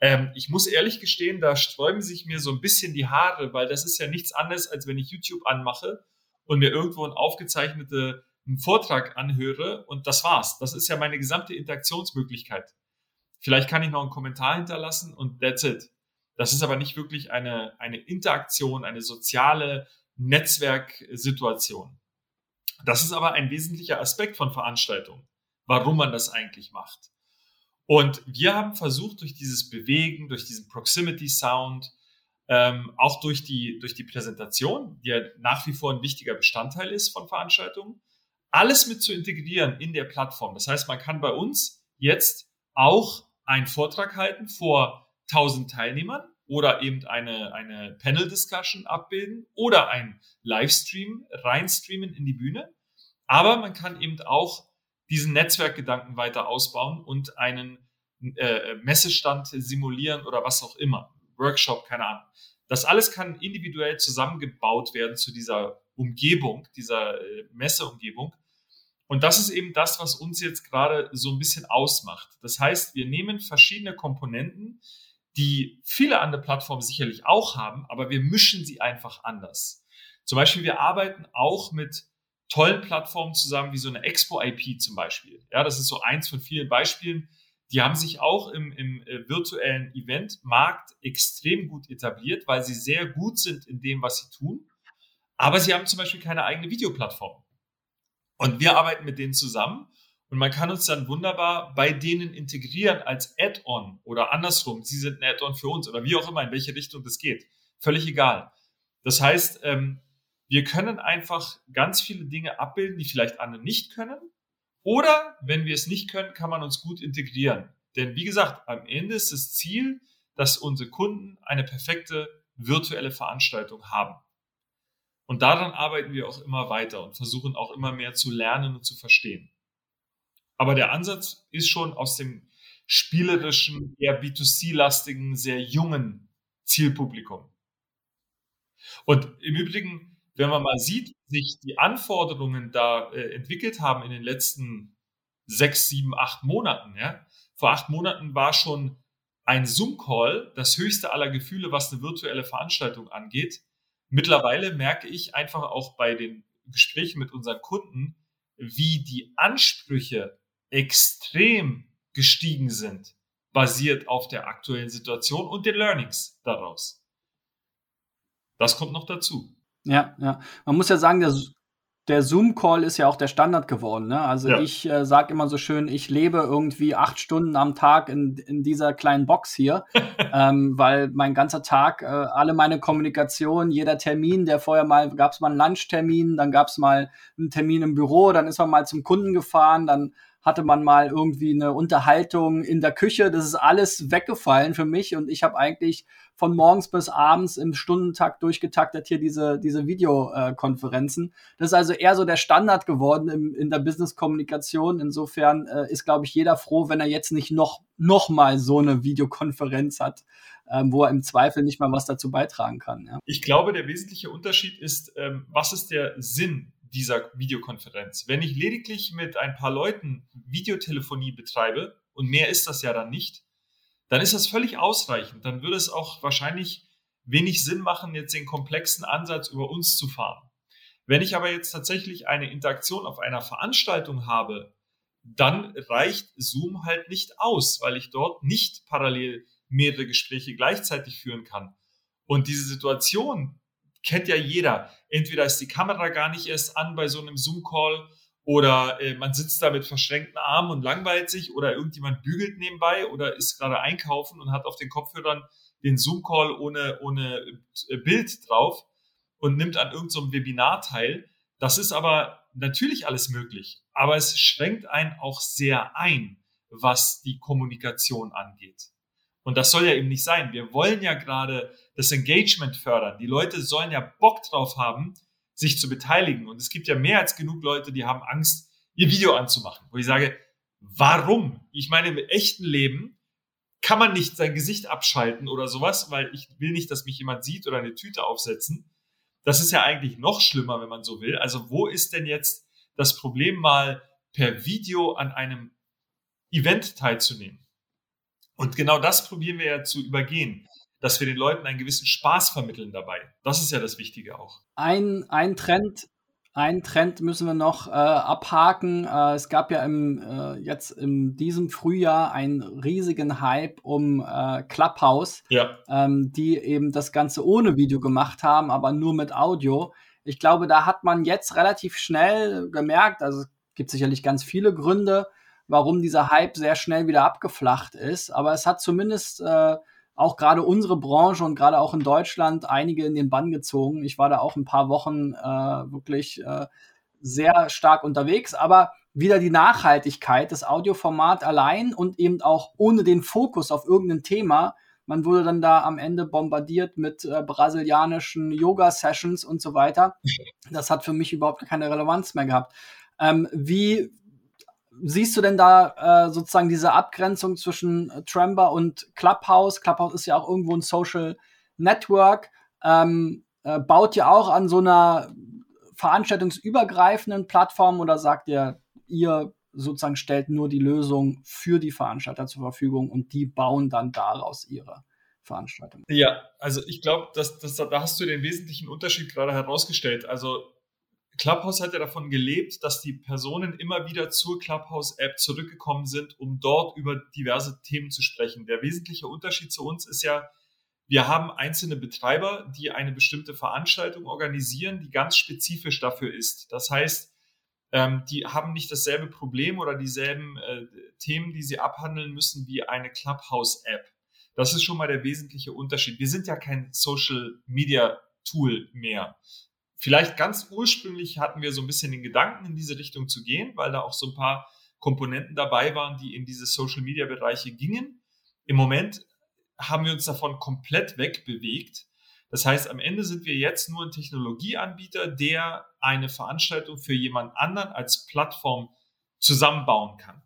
ähm, ich muss ehrlich gestehen, da sträuben sich mir so ein bisschen die Haare, weil das ist ja nichts anderes, als wenn ich YouTube anmache und mir irgendwo einen aufgezeichneten Vortrag anhöre und das war's. Das ist ja meine gesamte Interaktionsmöglichkeit. Vielleicht kann ich noch einen Kommentar hinterlassen und that's it. Das ist aber nicht wirklich eine, eine Interaktion, eine soziale Netzwerksituation. Das ist aber ein wesentlicher Aspekt von Veranstaltungen, warum man das eigentlich macht. Und wir haben versucht, durch dieses Bewegen, durch diesen Proximity Sound, ähm, auch durch die, durch die Präsentation, die ja nach wie vor ein wichtiger Bestandteil ist von Veranstaltungen, alles mit zu integrieren in der Plattform. Das heißt, man kann bei uns jetzt auch einen Vortrag halten vor 1000 Teilnehmern oder eben eine, eine Panel-Discussion abbilden oder ein Livestream reinstreamen in die Bühne. Aber man kann eben auch diesen Netzwerkgedanken weiter ausbauen und einen äh, Messestand simulieren oder was auch immer. Workshop, keine Ahnung. Das alles kann individuell zusammengebaut werden zu dieser Umgebung, dieser äh, Messeumgebung. Und das ist eben das, was uns jetzt gerade so ein bisschen ausmacht. Das heißt, wir nehmen verschiedene Komponenten, die viele andere Plattformen sicherlich auch haben, aber wir mischen sie einfach anders. Zum Beispiel, wir arbeiten auch mit tollen Plattformen zusammen, wie so eine Expo-IP zum Beispiel. Ja, das ist so eins von vielen Beispielen. Die haben sich auch im, im äh, virtuellen Eventmarkt extrem gut etabliert, weil sie sehr gut sind in dem, was sie tun. Aber sie haben zum Beispiel keine eigene Videoplattform. Und wir arbeiten mit denen zusammen und man kann uns dann wunderbar bei denen integrieren als Add-on oder andersrum. Sie sind ein Add-on für uns oder wie auch immer, in welche Richtung das geht. Völlig egal. Das heißt, ähm, wir können einfach ganz viele Dinge abbilden, die vielleicht andere nicht können. Oder wenn wir es nicht können, kann man uns gut integrieren. Denn wie gesagt, am Ende ist das Ziel, dass unsere Kunden eine perfekte virtuelle Veranstaltung haben. Und daran arbeiten wir auch immer weiter und versuchen auch immer mehr zu lernen und zu verstehen. Aber der Ansatz ist schon aus dem spielerischen, eher B2C-lastigen, sehr jungen Zielpublikum. Und im Übrigen, wenn man mal sieht, sich die Anforderungen da äh, entwickelt haben in den letzten sechs, sieben, acht Monaten. Ja? Vor acht Monaten war schon ein Zoom-Call das höchste aller Gefühle, was eine virtuelle Veranstaltung angeht. Mittlerweile merke ich einfach auch bei den Gesprächen mit unseren Kunden, wie die Ansprüche extrem gestiegen sind, basiert auf der aktuellen Situation und den Learnings daraus. Das kommt noch dazu. Ja, ja. Man muss ja sagen, der, der Zoom-Call ist ja auch der Standard geworden. Ne? Also ja. ich äh, sage immer so schön, ich lebe irgendwie acht Stunden am Tag in, in dieser kleinen Box hier, ähm, weil mein ganzer Tag, äh, alle meine Kommunikation, jeder Termin, der vorher mal, gab es mal einen Lunchtermin, dann gab es mal einen Termin im Büro, dann ist man mal zum Kunden gefahren, dann hatte man mal irgendwie eine Unterhaltung in der Küche. Das ist alles weggefallen für mich und ich habe eigentlich von morgens bis abends im Stundentakt durchgetaktet hier diese, diese Videokonferenzen. das ist also eher so der Standard geworden im, in der Business-Kommunikation. Insofern äh, ist, glaube ich, jeder froh, wenn er jetzt nicht noch, noch mal so eine Videokonferenz hat, ähm, wo er im Zweifel nicht mal was dazu beitragen kann. Ja. Ich glaube, der wesentliche Unterschied ist, ähm, was ist der Sinn dieser Videokonferenz. Wenn ich lediglich mit ein paar Leuten Videotelefonie betreibe, und mehr ist das ja dann nicht, dann ist das völlig ausreichend. Dann würde es auch wahrscheinlich wenig Sinn machen, jetzt den komplexen Ansatz über uns zu fahren. Wenn ich aber jetzt tatsächlich eine Interaktion auf einer Veranstaltung habe, dann reicht Zoom halt nicht aus, weil ich dort nicht parallel mehrere Gespräche gleichzeitig führen kann. Und diese Situation kennt ja jeder. Entweder ist die Kamera gar nicht erst an bei so einem Zoom-Call oder äh, man sitzt da mit verschränkten Armen und langweilt sich oder irgendjemand bügelt nebenbei oder ist gerade einkaufen und hat auf den Kopfhörern den Zoom-Call ohne, ohne äh, Bild drauf und nimmt an irgendeinem so Webinar teil. Das ist aber natürlich alles möglich, aber es schränkt einen auch sehr ein, was die Kommunikation angeht. Und das soll ja eben nicht sein. Wir wollen ja gerade das Engagement fördern. Die Leute sollen ja Bock drauf haben, sich zu beteiligen. Und es gibt ja mehr als genug Leute, die haben Angst, ihr Video anzumachen. Wo ich sage, warum? Ich meine, im echten Leben kann man nicht sein Gesicht abschalten oder sowas, weil ich will nicht, dass mich jemand sieht oder eine Tüte aufsetzen. Das ist ja eigentlich noch schlimmer, wenn man so will. Also wo ist denn jetzt das Problem, mal per Video an einem Event teilzunehmen? Und genau das probieren wir ja zu übergehen dass wir den Leuten einen gewissen Spaß vermitteln dabei. Das ist ja das Wichtige auch. Ein, ein Trend, ein Trend müssen wir noch äh, abhaken. Äh, es gab ja im, äh, jetzt in diesem Frühjahr einen riesigen Hype um äh, Clubhouse, ja. ähm, die eben das Ganze ohne Video gemacht haben, aber nur mit Audio. Ich glaube, da hat man jetzt relativ schnell gemerkt, also es gibt sicherlich ganz viele Gründe, warum dieser Hype sehr schnell wieder abgeflacht ist, aber es hat zumindest äh, auch gerade unsere Branche und gerade auch in Deutschland einige in den Bann gezogen. Ich war da auch ein paar Wochen äh, wirklich äh, sehr stark unterwegs, aber wieder die Nachhaltigkeit, das Audioformat allein und eben auch ohne den Fokus auf irgendein Thema. Man wurde dann da am Ende bombardiert mit äh, brasilianischen Yoga-Sessions und so weiter. Das hat für mich überhaupt keine Relevanz mehr gehabt. Ähm, wie siehst du denn da äh, sozusagen diese Abgrenzung zwischen äh, Trember und Clubhouse? Clubhouse ist ja auch irgendwo ein Social Network, ähm, äh, baut ja auch an so einer veranstaltungsübergreifenden Plattform oder sagt ihr, ihr sozusagen stellt nur die Lösung für die Veranstalter zur Verfügung und die bauen dann daraus ihre Veranstaltung? Ja, also ich glaube, da hast du den wesentlichen Unterschied gerade herausgestellt. Also Clubhouse hat ja davon gelebt, dass die Personen immer wieder zur Clubhouse-App zurückgekommen sind, um dort über diverse Themen zu sprechen. Der wesentliche Unterschied zu uns ist ja, wir haben einzelne Betreiber, die eine bestimmte Veranstaltung organisieren, die ganz spezifisch dafür ist. Das heißt, ähm, die haben nicht dasselbe Problem oder dieselben äh, Themen, die sie abhandeln müssen wie eine Clubhouse-App. Das ist schon mal der wesentliche Unterschied. Wir sind ja kein Social Media Tool mehr, Vielleicht ganz ursprünglich hatten wir so ein bisschen den Gedanken, in diese Richtung zu gehen, weil da auch so ein paar Komponenten dabei waren, die in diese Social-Media-Bereiche gingen. Im Moment haben wir uns davon komplett wegbewegt. Das heißt, am Ende sind wir jetzt nur ein Technologieanbieter, der eine Veranstaltung für jemand anderen als Plattform zusammenbauen kann.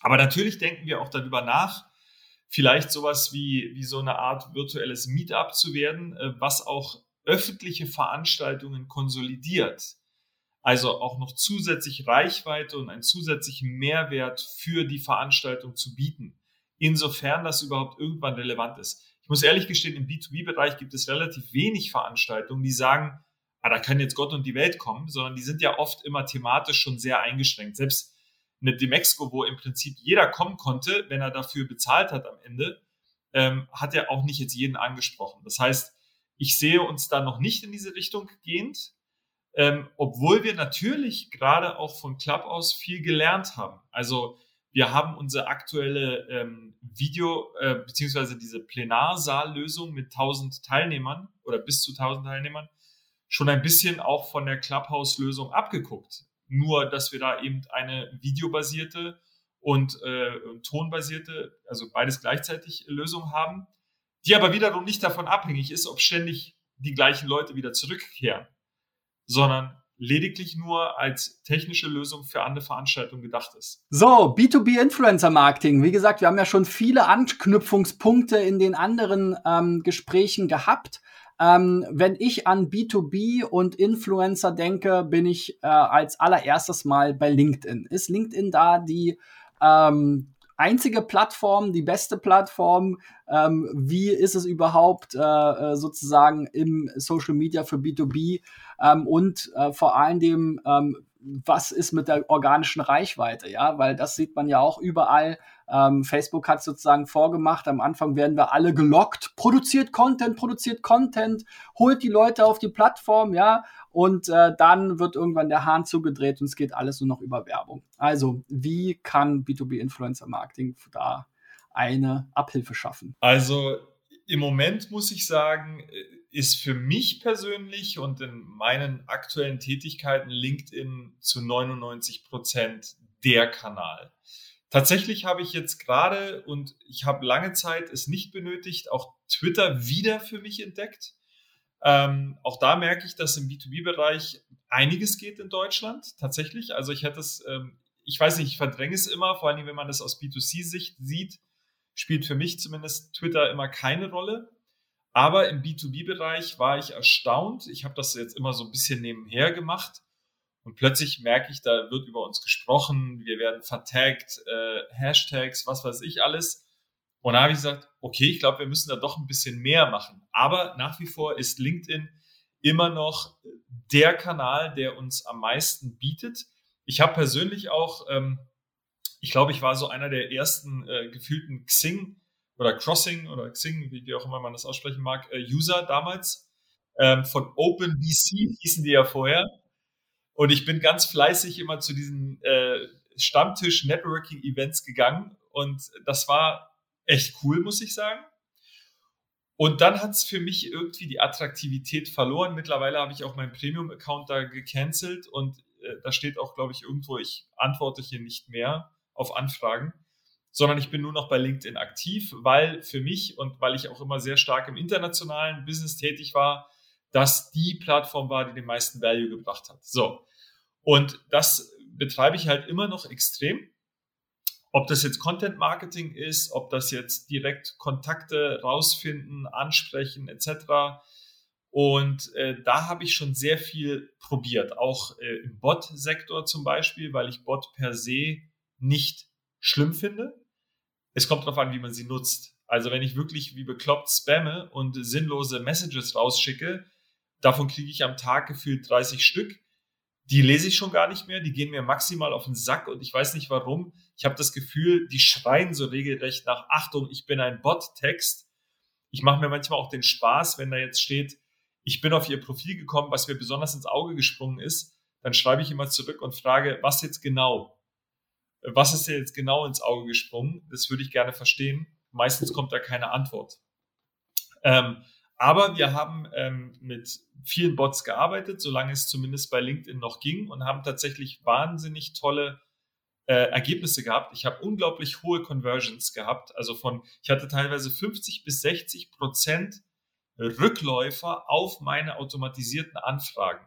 Aber natürlich denken wir auch darüber nach, vielleicht sowas wie, wie so eine Art virtuelles Meetup zu werden, äh, was auch öffentliche Veranstaltungen konsolidiert. Also auch noch zusätzlich Reichweite und einen zusätzlichen Mehrwert für die Veranstaltung zu bieten. Insofern das überhaupt irgendwann relevant ist. Ich muss ehrlich gestehen, im B2B-Bereich gibt es relativ wenig Veranstaltungen, die sagen, ah, da kann jetzt Gott und die Welt kommen, sondern die sind ja oft immer thematisch schon sehr eingeschränkt. Selbst eine Demexco, wo im Prinzip jeder kommen konnte, wenn er dafür bezahlt hat am Ende, ähm, hat er auch nicht jetzt jeden angesprochen. Das heißt, ich sehe uns da noch nicht in diese Richtung gehend, ähm, obwohl wir natürlich gerade auch von Club aus viel gelernt haben. Also wir haben unsere aktuelle ähm, Video- äh, beziehungsweise diese Plenarsaallösung mit 1000 Teilnehmern oder bis zu 1000 Teilnehmern schon ein bisschen auch von der Clubhouse-Lösung abgeguckt. Nur, dass wir da eben eine videobasierte und äh, tonbasierte, also beides gleichzeitig Lösung haben die aber wiederum nicht davon abhängig ist, ob ständig die gleichen Leute wieder zurückkehren, sondern lediglich nur als technische Lösung für andere Veranstaltungen gedacht ist. So, B2B Influencer Marketing. Wie gesagt, wir haben ja schon viele Anknüpfungspunkte in den anderen ähm, Gesprächen gehabt. Ähm, wenn ich an B2B und Influencer denke, bin ich äh, als allererstes mal bei LinkedIn. Ist LinkedIn da die ähm, einzige Plattform, die beste Plattform. Ähm, wie ist es überhaupt äh, äh sozusagen im Social Media für B2B? Ähm, und äh, vor allen Dingen, ähm, was ist mit der organischen Reichweite, ja, weil das sieht man ja auch überall. Ähm, Facebook hat sozusagen vorgemacht, am Anfang werden wir alle gelockt, produziert Content, produziert Content, holt die Leute auf die Plattform, ja, und äh, dann wird irgendwann der Hahn zugedreht und es geht alles nur noch über Werbung. Also, wie kann B2B-Influencer-Marketing da eine Abhilfe schaffen? Also, im Moment muss ich sagen, ist für mich persönlich und in meinen aktuellen Tätigkeiten LinkedIn zu 99 Prozent der Kanal. Tatsächlich habe ich jetzt gerade und ich habe lange Zeit es nicht benötigt, auch Twitter wieder für mich entdeckt. Ähm, auch da merke ich, dass im B2B-Bereich einiges geht in Deutschland tatsächlich. Also ich hätte es, ähm, ich weiß nicht, ich verdränge es immer, vor allem wenn man das aus B2C-Sicht sieht, spielt für mich zumindest Twitter immer keine Rolle. Aber im B2B-Bereich war ich erstaunt. Ich habe das jetzt immer so ein bisschen nebenher gemacht. Und plötzlich merke ich, da wird über uns gesprochen, wir werden vertaggt, äh, Hashtags, was weiß ich alles. Und da habe ich gesagt, okay, ich glaube, wir müssen da doch ein bisschen mehr machen. Aber nach wie vor ist LinkedIn immer noch der Kanal, der uns am meisten bietet. Ich habe persönlich auch, ähm, ich glaube, ich war so einer der ersten äh, gefühlten Xing oder Crossing oder Xing, wie, wie auch immer man das aussprechen mag, äh, User damals. Ähm, von OpenBC hießen die ja vorher. Und ich bin ganz fleißig immer zu diesen äh, Stammtisch-Networking-Events gegangen. Und das war echt cool, muss ich sagen. Und dann hat es für mich irgendwie die Attraktivität verloren. Mittlerweile habe ich auch meinen Premium-Account da gecancelt und äh, da steht auch, glaube ich, irgendwo, ich antworte hier nicht mehr auf Anfragen sondern ich bin nur noch bei LinkedIn aktiv, weil für mich und weil ich auch immer sehr stark im internationalen Business tätig war, das die Plattform war, die den meisten Value gebracht hat. So. Und das betreibe ich halt immer noch extrem. Ob das jetzt Content Marketing ist, ob das jetzt direkt Kontakte rausfinden, ansprechen etc. Und äh, da habe ich schon sehr viel probiert, auch äh, im Bot-Sektor zum Beispiel, weil ich Bot per se nicht schlimm finde. Es kommt darauf an, wie man sie nutzt. Also wenn ich wirklich wie bekloppt spamme und sinnlose Messages rausschicke, davon kriege ich am Tag gefühlt 30 Stück. Die lese ich schon gar nicht mehr, die gehen mir maximal auf den Sack und ich weiß nicht warum. Ich habe das Gefühl, die schreien so regelrecht nach Achtung, ich bin ein Bot-Text. Ich mache mir manchmal auch den Spaß, wenn da jetzt steht, ich bin auf ihr Profil gekommen, was mir besonders ins Auge gesprungen ist, dann schreibe ich immer zurück und frage, was jetzt genau? Was ist dir jetzt genau ins Auge gesprungen? Das würde ich gerne verstehen. Meistens kommt da keine Antwort. Ähm, aber wir haben ähm, mit vielen Bots gearbeitet, solange es zumindest bei LinkedIn noch ging und haben tatsächlich wahnsinnig tolle äh, Ergebnisse gehabt. Ich habe unglaublich hohe Conversions gehabt. Also von, ich hatte teilweise 50 bis 60 Prozent Rückläufer auf meine automatisierten Anfragen.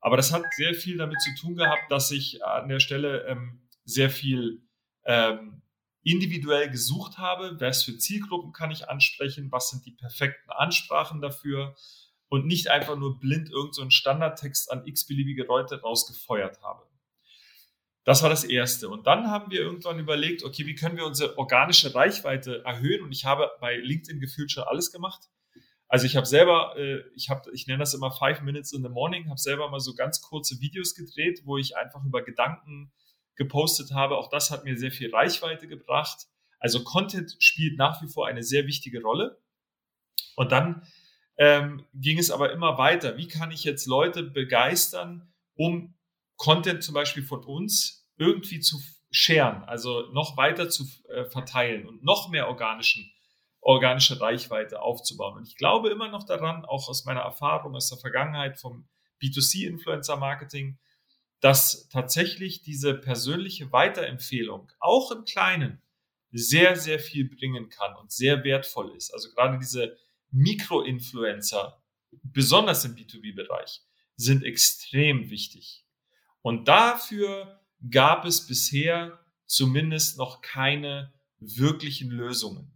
Aber das hat sehr viel damit zu tun gehabt, dass ich an der Stelle ähm, sehr viel ähm, individuell gesucht habe, was für Zielgruppen kann ich ansprechen, was sind die perfekten Ansprachen dafür und nicht einfach nur blind irgendeinen so Standardtext an x-beliebige Leute rausgefeuert habe. Das war das Erste. Und dann haben wir irgendwann überlegt, okay, wie können wir unsere organische Reichweite erhöhen? Und ich habe bei LinkedIn gefühlt schon alles gemacht. Also ich habe selber, äh, ich habe, ich nenne das immer Five Minutes in the Morning, habe selber mal so ganz kurze Videos gedreht, wo ich einfach über Gedanken gepostet habe. Auch das hat mir sehr viel Reichweite gebracht. Also Content spielt nach wie vor eine sehr wichtige Rolle. Und dann ähm, ging es aber immer weiter. Wie kann ich jetzt Leute begeistern, um Content zum Beispiel von uns irgendwie zu scheren, also noch weiter zu äh, verteilen und noch mehr organischen, organische Reichweite aufzubauen. Und ich glaube immer noch daran, auch aus meiner Erfahrung aus der Vergangenheit vom B2C-Influencer-Marketing, dass tatsächlich diese persönliche Weiterempfehlung auch im Kleinen sehr, sehr viel bringen kann und sehr wertvoll ist. Also gerade diese Mikroinfluencer, besonders im B2B-Bereich, sind extrem wichtig. Und dafür gab es bisher zumindest noch keine wirklichen Lösungen.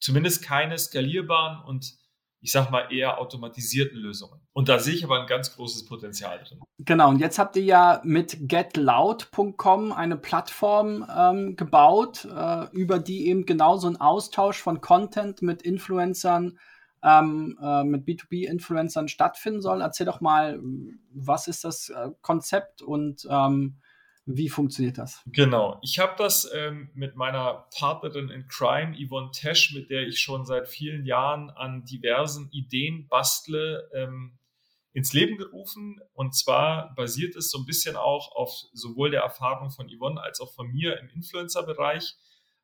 Zumindest keine skalierbaren und ich sag mal, eher automatisierten Lösungen. Und da sehe ich aber ein ganz großes Potenzial drin. Genau, und jetzt habt ihr ja mit getloud.com eine Plattform ähm, gebaut, äh, über die eben genau so ein Austausch von Content mit Influencern ähm, äh, mit B2B-Influencern stattfinden soll. Erzähl doch mal, was ist das äh, Konzept und ähm, wie funktioniert das? Genau. Ich habe das ähm, mit meiner Partnerin in Crime, Yvonne Tesch, mit der ich schon seit vielen Jahren an diversen Ideen bastle, ähm, ins Leben gerufen. Und zwar basiert es so ein bisschen auch auf sowohl der Erfahrung von Yvonne als auch von mir im Influencer-Bereich.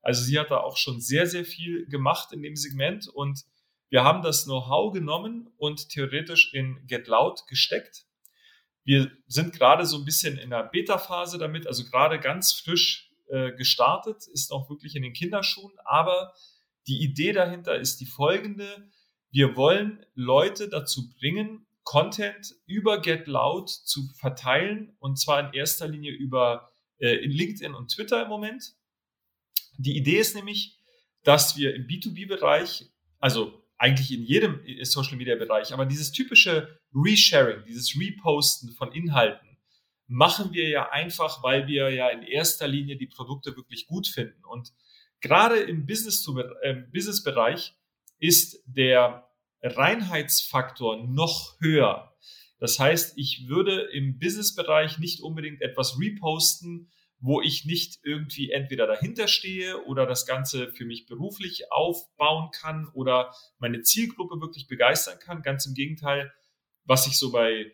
Also sie hat da auch schon sehr, sehr viel gemacht in dem Segment und wir haben das Know-how genommen und theoretisch in Get Loud gesteckt wir sind gerade so ein bisschen in der Beta-Phase damit, also gerade ganz frisch äh, gestartet, ist auch wirklich in den Kinderschuhen, aber die Idee dahinter ist die folgende. Wir wollen Leute dazu bringen, Content über Get Loud zu verteilen und zwar in erster Linie über äh, in LinkedIn und Twitter im Moment. Die Idee ist nämlich, dass wir im B2B-Bereich, also eigentlich in jedem Social Media Bereich. Aber dieses typische Resharing, dieses Reposten von Inhalten machen wir ja einfach, weil wir ja in erster Linie die Produkte wirklich gut finden. Und gerade im Business äh, Business-Bereich ist der Reinheitsfaktor noch höher. Das heißt, ich würde im Business-Bereich nicht unbedingt etwas reposten, wo ich nicht irgendwie entweder dahinter stehe oder das Ganze für mich beruflich aufbauen kann oder meine Zielgruppe wirklich begeistern kann. Ganz im Gegenteil, was ich so bei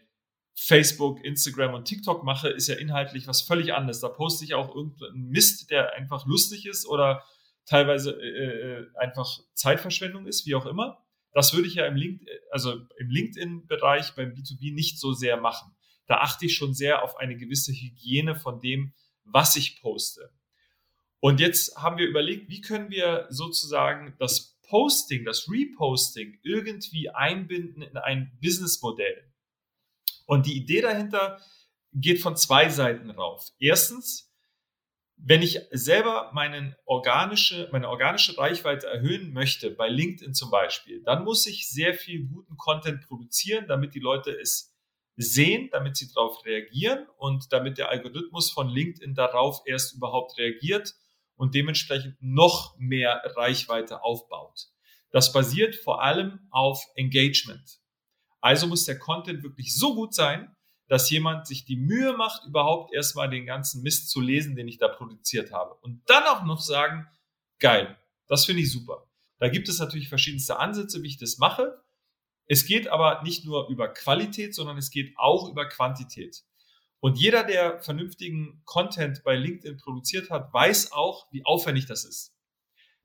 Facebook, Instagram und TikTok mache, ist ja inhaltlich was völlig anderes. Da poste ich auch irgendeinen Mist, der einfach lustig ist oder teilweise äh, äh einfach Zeitverschwendung ist, wie auch immer. Das würde ich ja im, Link, also im LinkedIn-Bereich beim B2B nicht so sehr machen. Da achte ich schon sehr auf eine gewisse Hygiene von dem, was ich poste. Und jetzt haben wir überlegt, wie können wir sozusagen das Posting, das Reposting irgendwie einbinden in ein Businessmodell. Und die Idee dahinter geht von zwei Seiten rauf. Erstens, wenn ich selber meinen organische, meine organische Reichweite erhöhen möchte, bei LinkedIn zum Beispiel, dann muss ich sehr viel guten Content produzieren, damit die Leute es sehen, damit sie darauf reagieren und damit der Algorithmus von LinkedIn darauf erst überhaupt reagiert und dementsprechend noch mehr Reichweite aufbaut. Das basiert vor allem auf Engagement. Also muss der Content wirklich so gut sein, dass jemand sich die Mühe macht, überhaupt erstmal den ganzen Mist zu lesen, den ich da produziert habe. Und dann auch noch sagen, geil, das finde ich super. Da gibt es natürlich verschiedenste Ansätze, wie ich das mache. Es geht aber nicht nur über Qualität, sondern es geht auch über Quantität. Und jeder, der vernünftigen Content bei LinkedIn produziert hat, weiß auch, wie aufwendig das ist.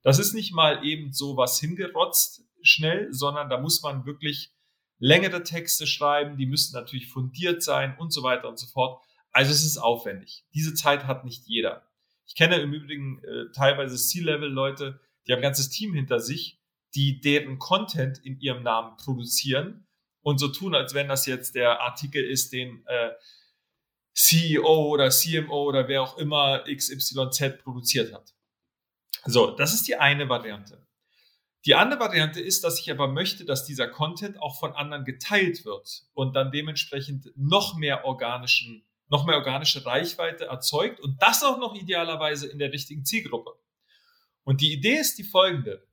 Das ist nicht mal eben so was hingerotzt schnell, sondern da muss man wirklich längere Texte schreiben, die müssen natürlich fundiert sein und so weiter und so fort. Also es ist aufwendig. Diese Zeit hat nicht jeder. Ich kenne im Übrigen äh, teilweise C-Level-Leute, die haben ein ganzes Team hinter sich, die deren Content in ihrem Namen produzieren und so tun, als wenn das jetzt der Artikel ist, den äh, CEO oder CMO oder wer auch immer XYZ produziert hat. So, das ist die eine Variante. Die andere Variante ist, dass ich aber möchte, dass dieser Content auch von anderen geteilt wird und dann dementsprechend noch mehr organischen, noch mehr organische Reichweite erzeugt und das auch noch idealerweise in der richtigen Zielgruppe. Und die Idee ist die folgende.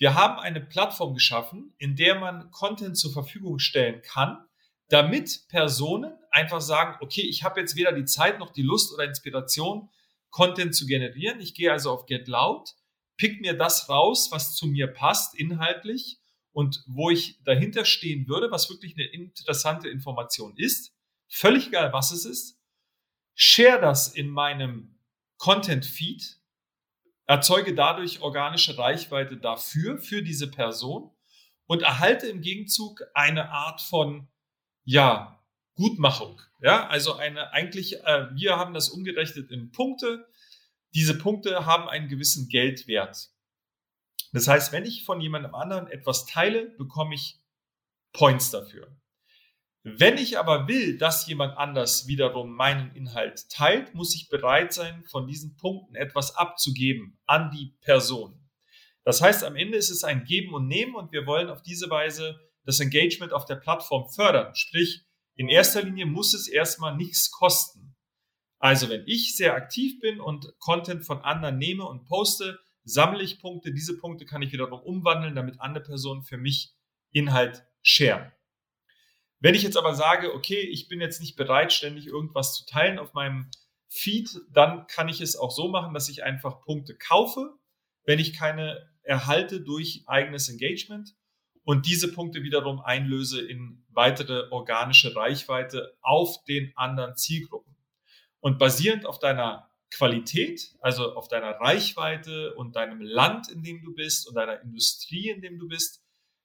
Wir haben eine Plattform geschaffen, in der man Content zur Verfügung stellen kann, damit Personen einfach sagen, okay, ich habe jetzt weder die Zeit noch die Lust oder Inspiration, Content zu generieren. Ich gehe also auf Get Loud, pick mir das raus, was zu mir passt inhaltlich und wo ich dahinter stehen würde, was wirklich eine interessante Information ist. Völlig egal, was es ist. Share das in meinem Content Feed, erzeuge dadurch organische Reichweite dafür, für diese Person und erhalte im Gegenzug eine Art von, ja, Gutmachung. Ja, also eine eigentlich, äh, wir haben das umgerechnet in Punkte. Diese Punkte haben einen gewissen Geldwert. Das heißt, wenn ich von jemandem anderen etwas teile, bekomme ich Points dafür. Wenn ich aber will, dass jemand anders wiederum meinen Inhalt teilt, muss ich bereit sein, von diesen Punkten etwas abzugeben an die Person. Das heißt, am Ende ist es ein Geben und Nehmen und wir wollen auf diese Weise das Engagement auf der Plattform fördern. Sprich, in erster Linie muss es erstmal nichts kosten. Also wenn ich sehr aktiv bin und Content von anderen nehme und poste, sammle ich Punkte. Diese Punkte kann ich wiederum umwandeln, damit andere Personen für mich Inhalt sharen. Wenn ich jetzt aber sage, okay, ich bin jetzt nicht bereit, ständig irgendwas zu teilen auf meinem Feed, dann kann ich es auch so machen, dass ich einfach Punkte kaufe, wenn ich keine erhalte durch eigenes Engagement und diese Punkte wiederum einlöse in weitere organische Reichweite auf den anderen Zielgruppen. Und basierend auf deiner Qualität, also auf deiner Reichweite und deinem Land, in dem du bist und deiner Industrie, in dem du bist,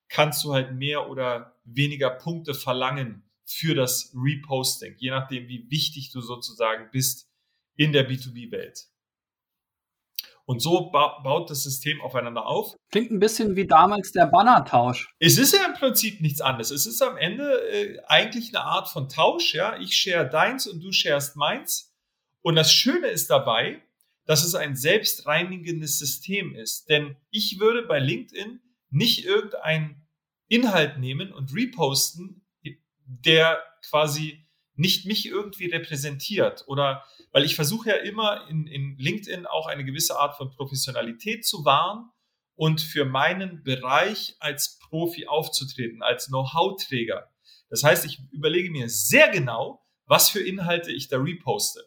kannst du halt mehr oder weniger Punkte verlangen für das Reposting, je nachdem, wie wichtig du sozusagen bist in der B2B-Welt. Und so ba baut das System aufeinander auf. Klingt ein bisschen wie damals der Bannertausch. Es ist ja im Prinzip nichts anderes. Es ist am Ende äh, eigentlich eine Art von Tausch. Ja, ich share deins und du sharest meins. Und das Schöne ist dabei, dass es ein selbstreinigendes System ist. Denn ich würde bei LinkedIn nicht irgendeinen Inhalt nehmen und reposten, der quasi nicht mich irgendwie repräsentiert oder weil ich versuche ja immer in, in LinkedIn auch eine gewisse Art von Professionalität zu wahren und für meinen Bereich als Profi aufzutreten, als Know-how-Träger. Das heißt, ich überlege mir sehr genau, was für Inhalte ich da reposte.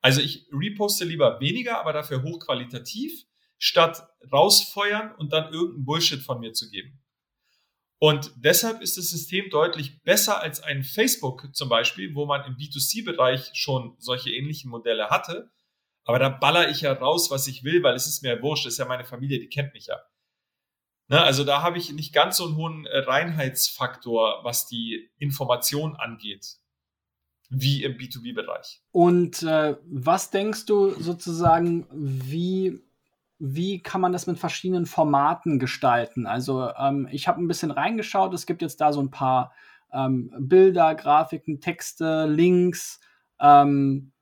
Also ich reposte lieber weniger, aber dafür hochqualitativ, statt rausfeuern und dann irgendeinen Bullshit von mir zu geben. Und deshalb ist das System deutlich besser als ein Facebook zum Beispiel, wo man im B2C-Bereich schon solche ähnlichen Modelle hatte. Aber da baller ich ja raus, was ich will, weil es ist mir wurscht, das ist ja meine Familie, die kennt mich ja. Ne, also da habe ich nicht ganz so einen hohen äh, Reinheitsfaktor, was die Information angeht, wie im B2B-Bereich. Und äh, was denkst du sozusagen, wie wie kann man das mit verschiedenen Formaten gestalten? Also ähm, ich habe ein bisschen reingeschaut, es gibt jetzt da so ein paar ähm, Bilder, Grafiken, Texte, Links. Ähm,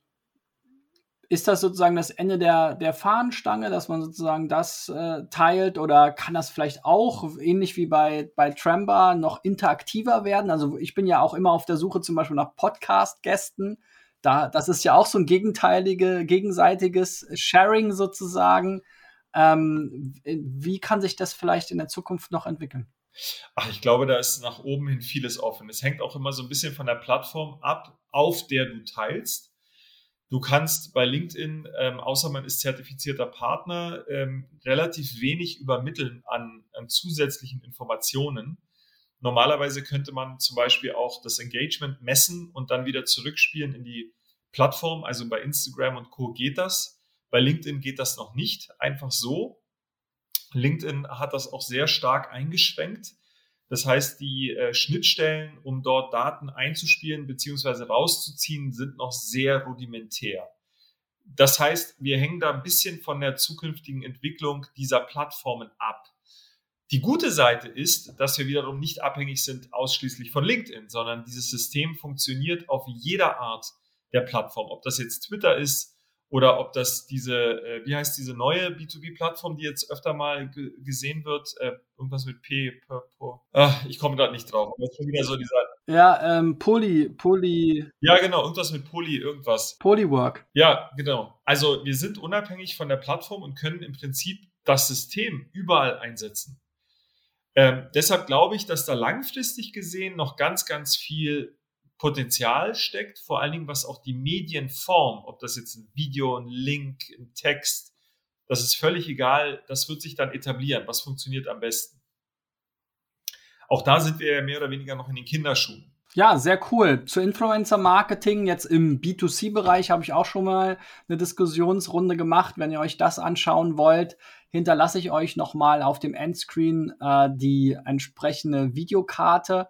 ist das sozusagen das Ende der, der Fahnenstange, dass man sozusagen das äh, teilt oder kann das vielleicht auch, ähnlich wie bei, bei Tramba, noch interaktiver werden? Also ich bin ja auch immer auf der Suche zum Beispiel nach Podcast-Gästen. Da, das ist ja auch so ein gegenteilige, gegenseitiges Sharing sozusagen. Ähm, wie kann sich das vielleicht in der Zukunft noch entwickeln? Ach, ich glaube, da ist nach oben hin vieles offen. Es hängt auch immer so ein bisschen von der Plattform ab, auf der du teilst. Du kannst bei LinkedIn, ähm, außer man ist zertifizierter Partner, ähm, relativ wenig übermitteln an, an zusätzlichen Informationen. Normalerweise könnte man zum Beispiel auch das Engagement messen und dann wieder zurückspielen in die Plattform. Also bei Instagram und Co geht das. Bei LinkedIn geht das noch nicht einfach so. LinkedIn hat das auch sehr stark eingeschränkt. Das heißt, die äh, Schnittstellen, um dort Daten einzuspielen bzw. rauszuziehen, sind noch sehr rudimentär. Das heißt, wir hängen da ein bisschen von der zukünftigen Entwicklung dieser Plattformen ab. Die gute Seite ist, dass wir wiederum nicht abhängig sind ausschließlich von LinkedIn, sondern dieses System funktioniert auf jeder Art der Plattform. Ob das jetzt Twitter ist, oder ob das diese, äh, wie heißt diese neue B2B-Plattform, die jetzt öfter mal gesehen wird, äh, irgendwas mit P, P, P. Ach, ich komme gerade nicht drauf. Aber schon wieder so dieser. Ja, ähm, Poly, Poly. Ja, genau, irgendwas mit Poly, irgendwas. Polywork. Ja, genau. Also wir sind unabhängig von der Plattform und können im Prinzip das System überall einsetzen. Ähm, deshalb glaube ich, dass da langfristig gesehen noch ganz, ganz viel Potenzial steckt, vor allen Dingen was auch die Medienform, ob das jetzt ein Video, ein Link, ein Text, das ist völlig egal, das wird sich dann etablieren, was funktioniert am besten. Auch da sind wir ja mehr oder weniger noch in den Kinderschuhen. Ja, sehr cool. Zu Influencer-Marketing, jetzt im B2C-Bereich, habe ich auch schon mal eine Diskussionsrunde gemacht. Wenn ihr euch das anschauen wollt, hinterlasse ich euch nochmal auf dem Endscreen äh, die entsprechende Videokarte.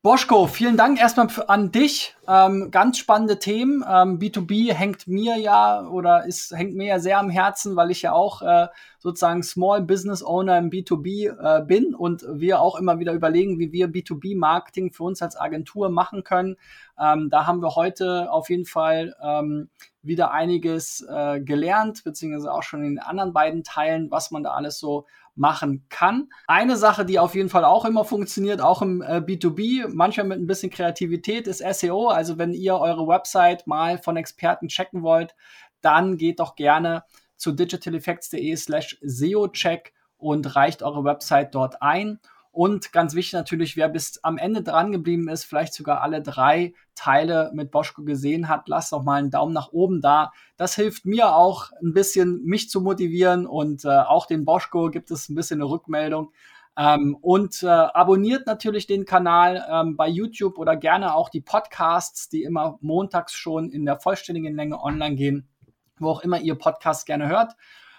Boschko, vielen Dank erstmal an dich. Ähm, ganz spannende Themen. Ähm, B2B hängt mir ja oder ist, hängt mir ja sehr am Herzen, weil ich ja auch äh, sozusagen Small Business Owner im B2B äh, bin und wir auch immer wieder überlegen, wie wir B2B-Marketing für uns als Agentur machen können. Ähm, da haben wir heute auf jeden Fall ähm, wieder einiges äh, gelernt, beziehungsweise auch schon in den anderen beiden Teilen, was man da alles so machen kann. Eine Sache, die auf jeden Fall auch immer funktioniert, auch im äh, B2B, manchmal mit ein bisschen Kreativität, ist SEO. Also wenn ihr eure Website mal von Experten checken wollt, dann geht doch gerne zu digitaleffects.de slash SEO-Check und reicht eure Website dort ein. Und ganz wichtig natürlich, wer bis am Ende dran geblieben ist, vielleicht sogar alle drei Teile mit Boschko gesehen hat, lasst doch mal einen Daumen nach oben da. Das hilft mir auch ein bisschen, mich zu motivieren und äh, auch den Boschko gibt es ein bisschen eine Rückmeldung. Ähm, und äh, abonniert natürlich den Kanal ähm, bei YouTube oder gerne auch die Podcasts, die immer montags schon in der vollständigen Länge online gehen, wo auch immer ihr Podcast gerne hört.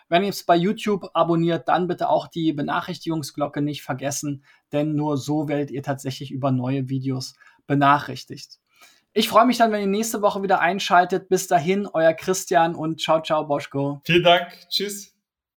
Wenn ihr es bei YouTube abonniert, dann bitte auch die Benachrichtigungsglocke nicht vergessen, denn nur so werdet ihr tatsächlich über neue Videos benachrichtigt. Ich freue mich dann, wenn ihr nächste Woche wieder einschaltet. Bis dahin, euer Christian und ciao, ciao, Boschko. Vielen Dank. Tschüss.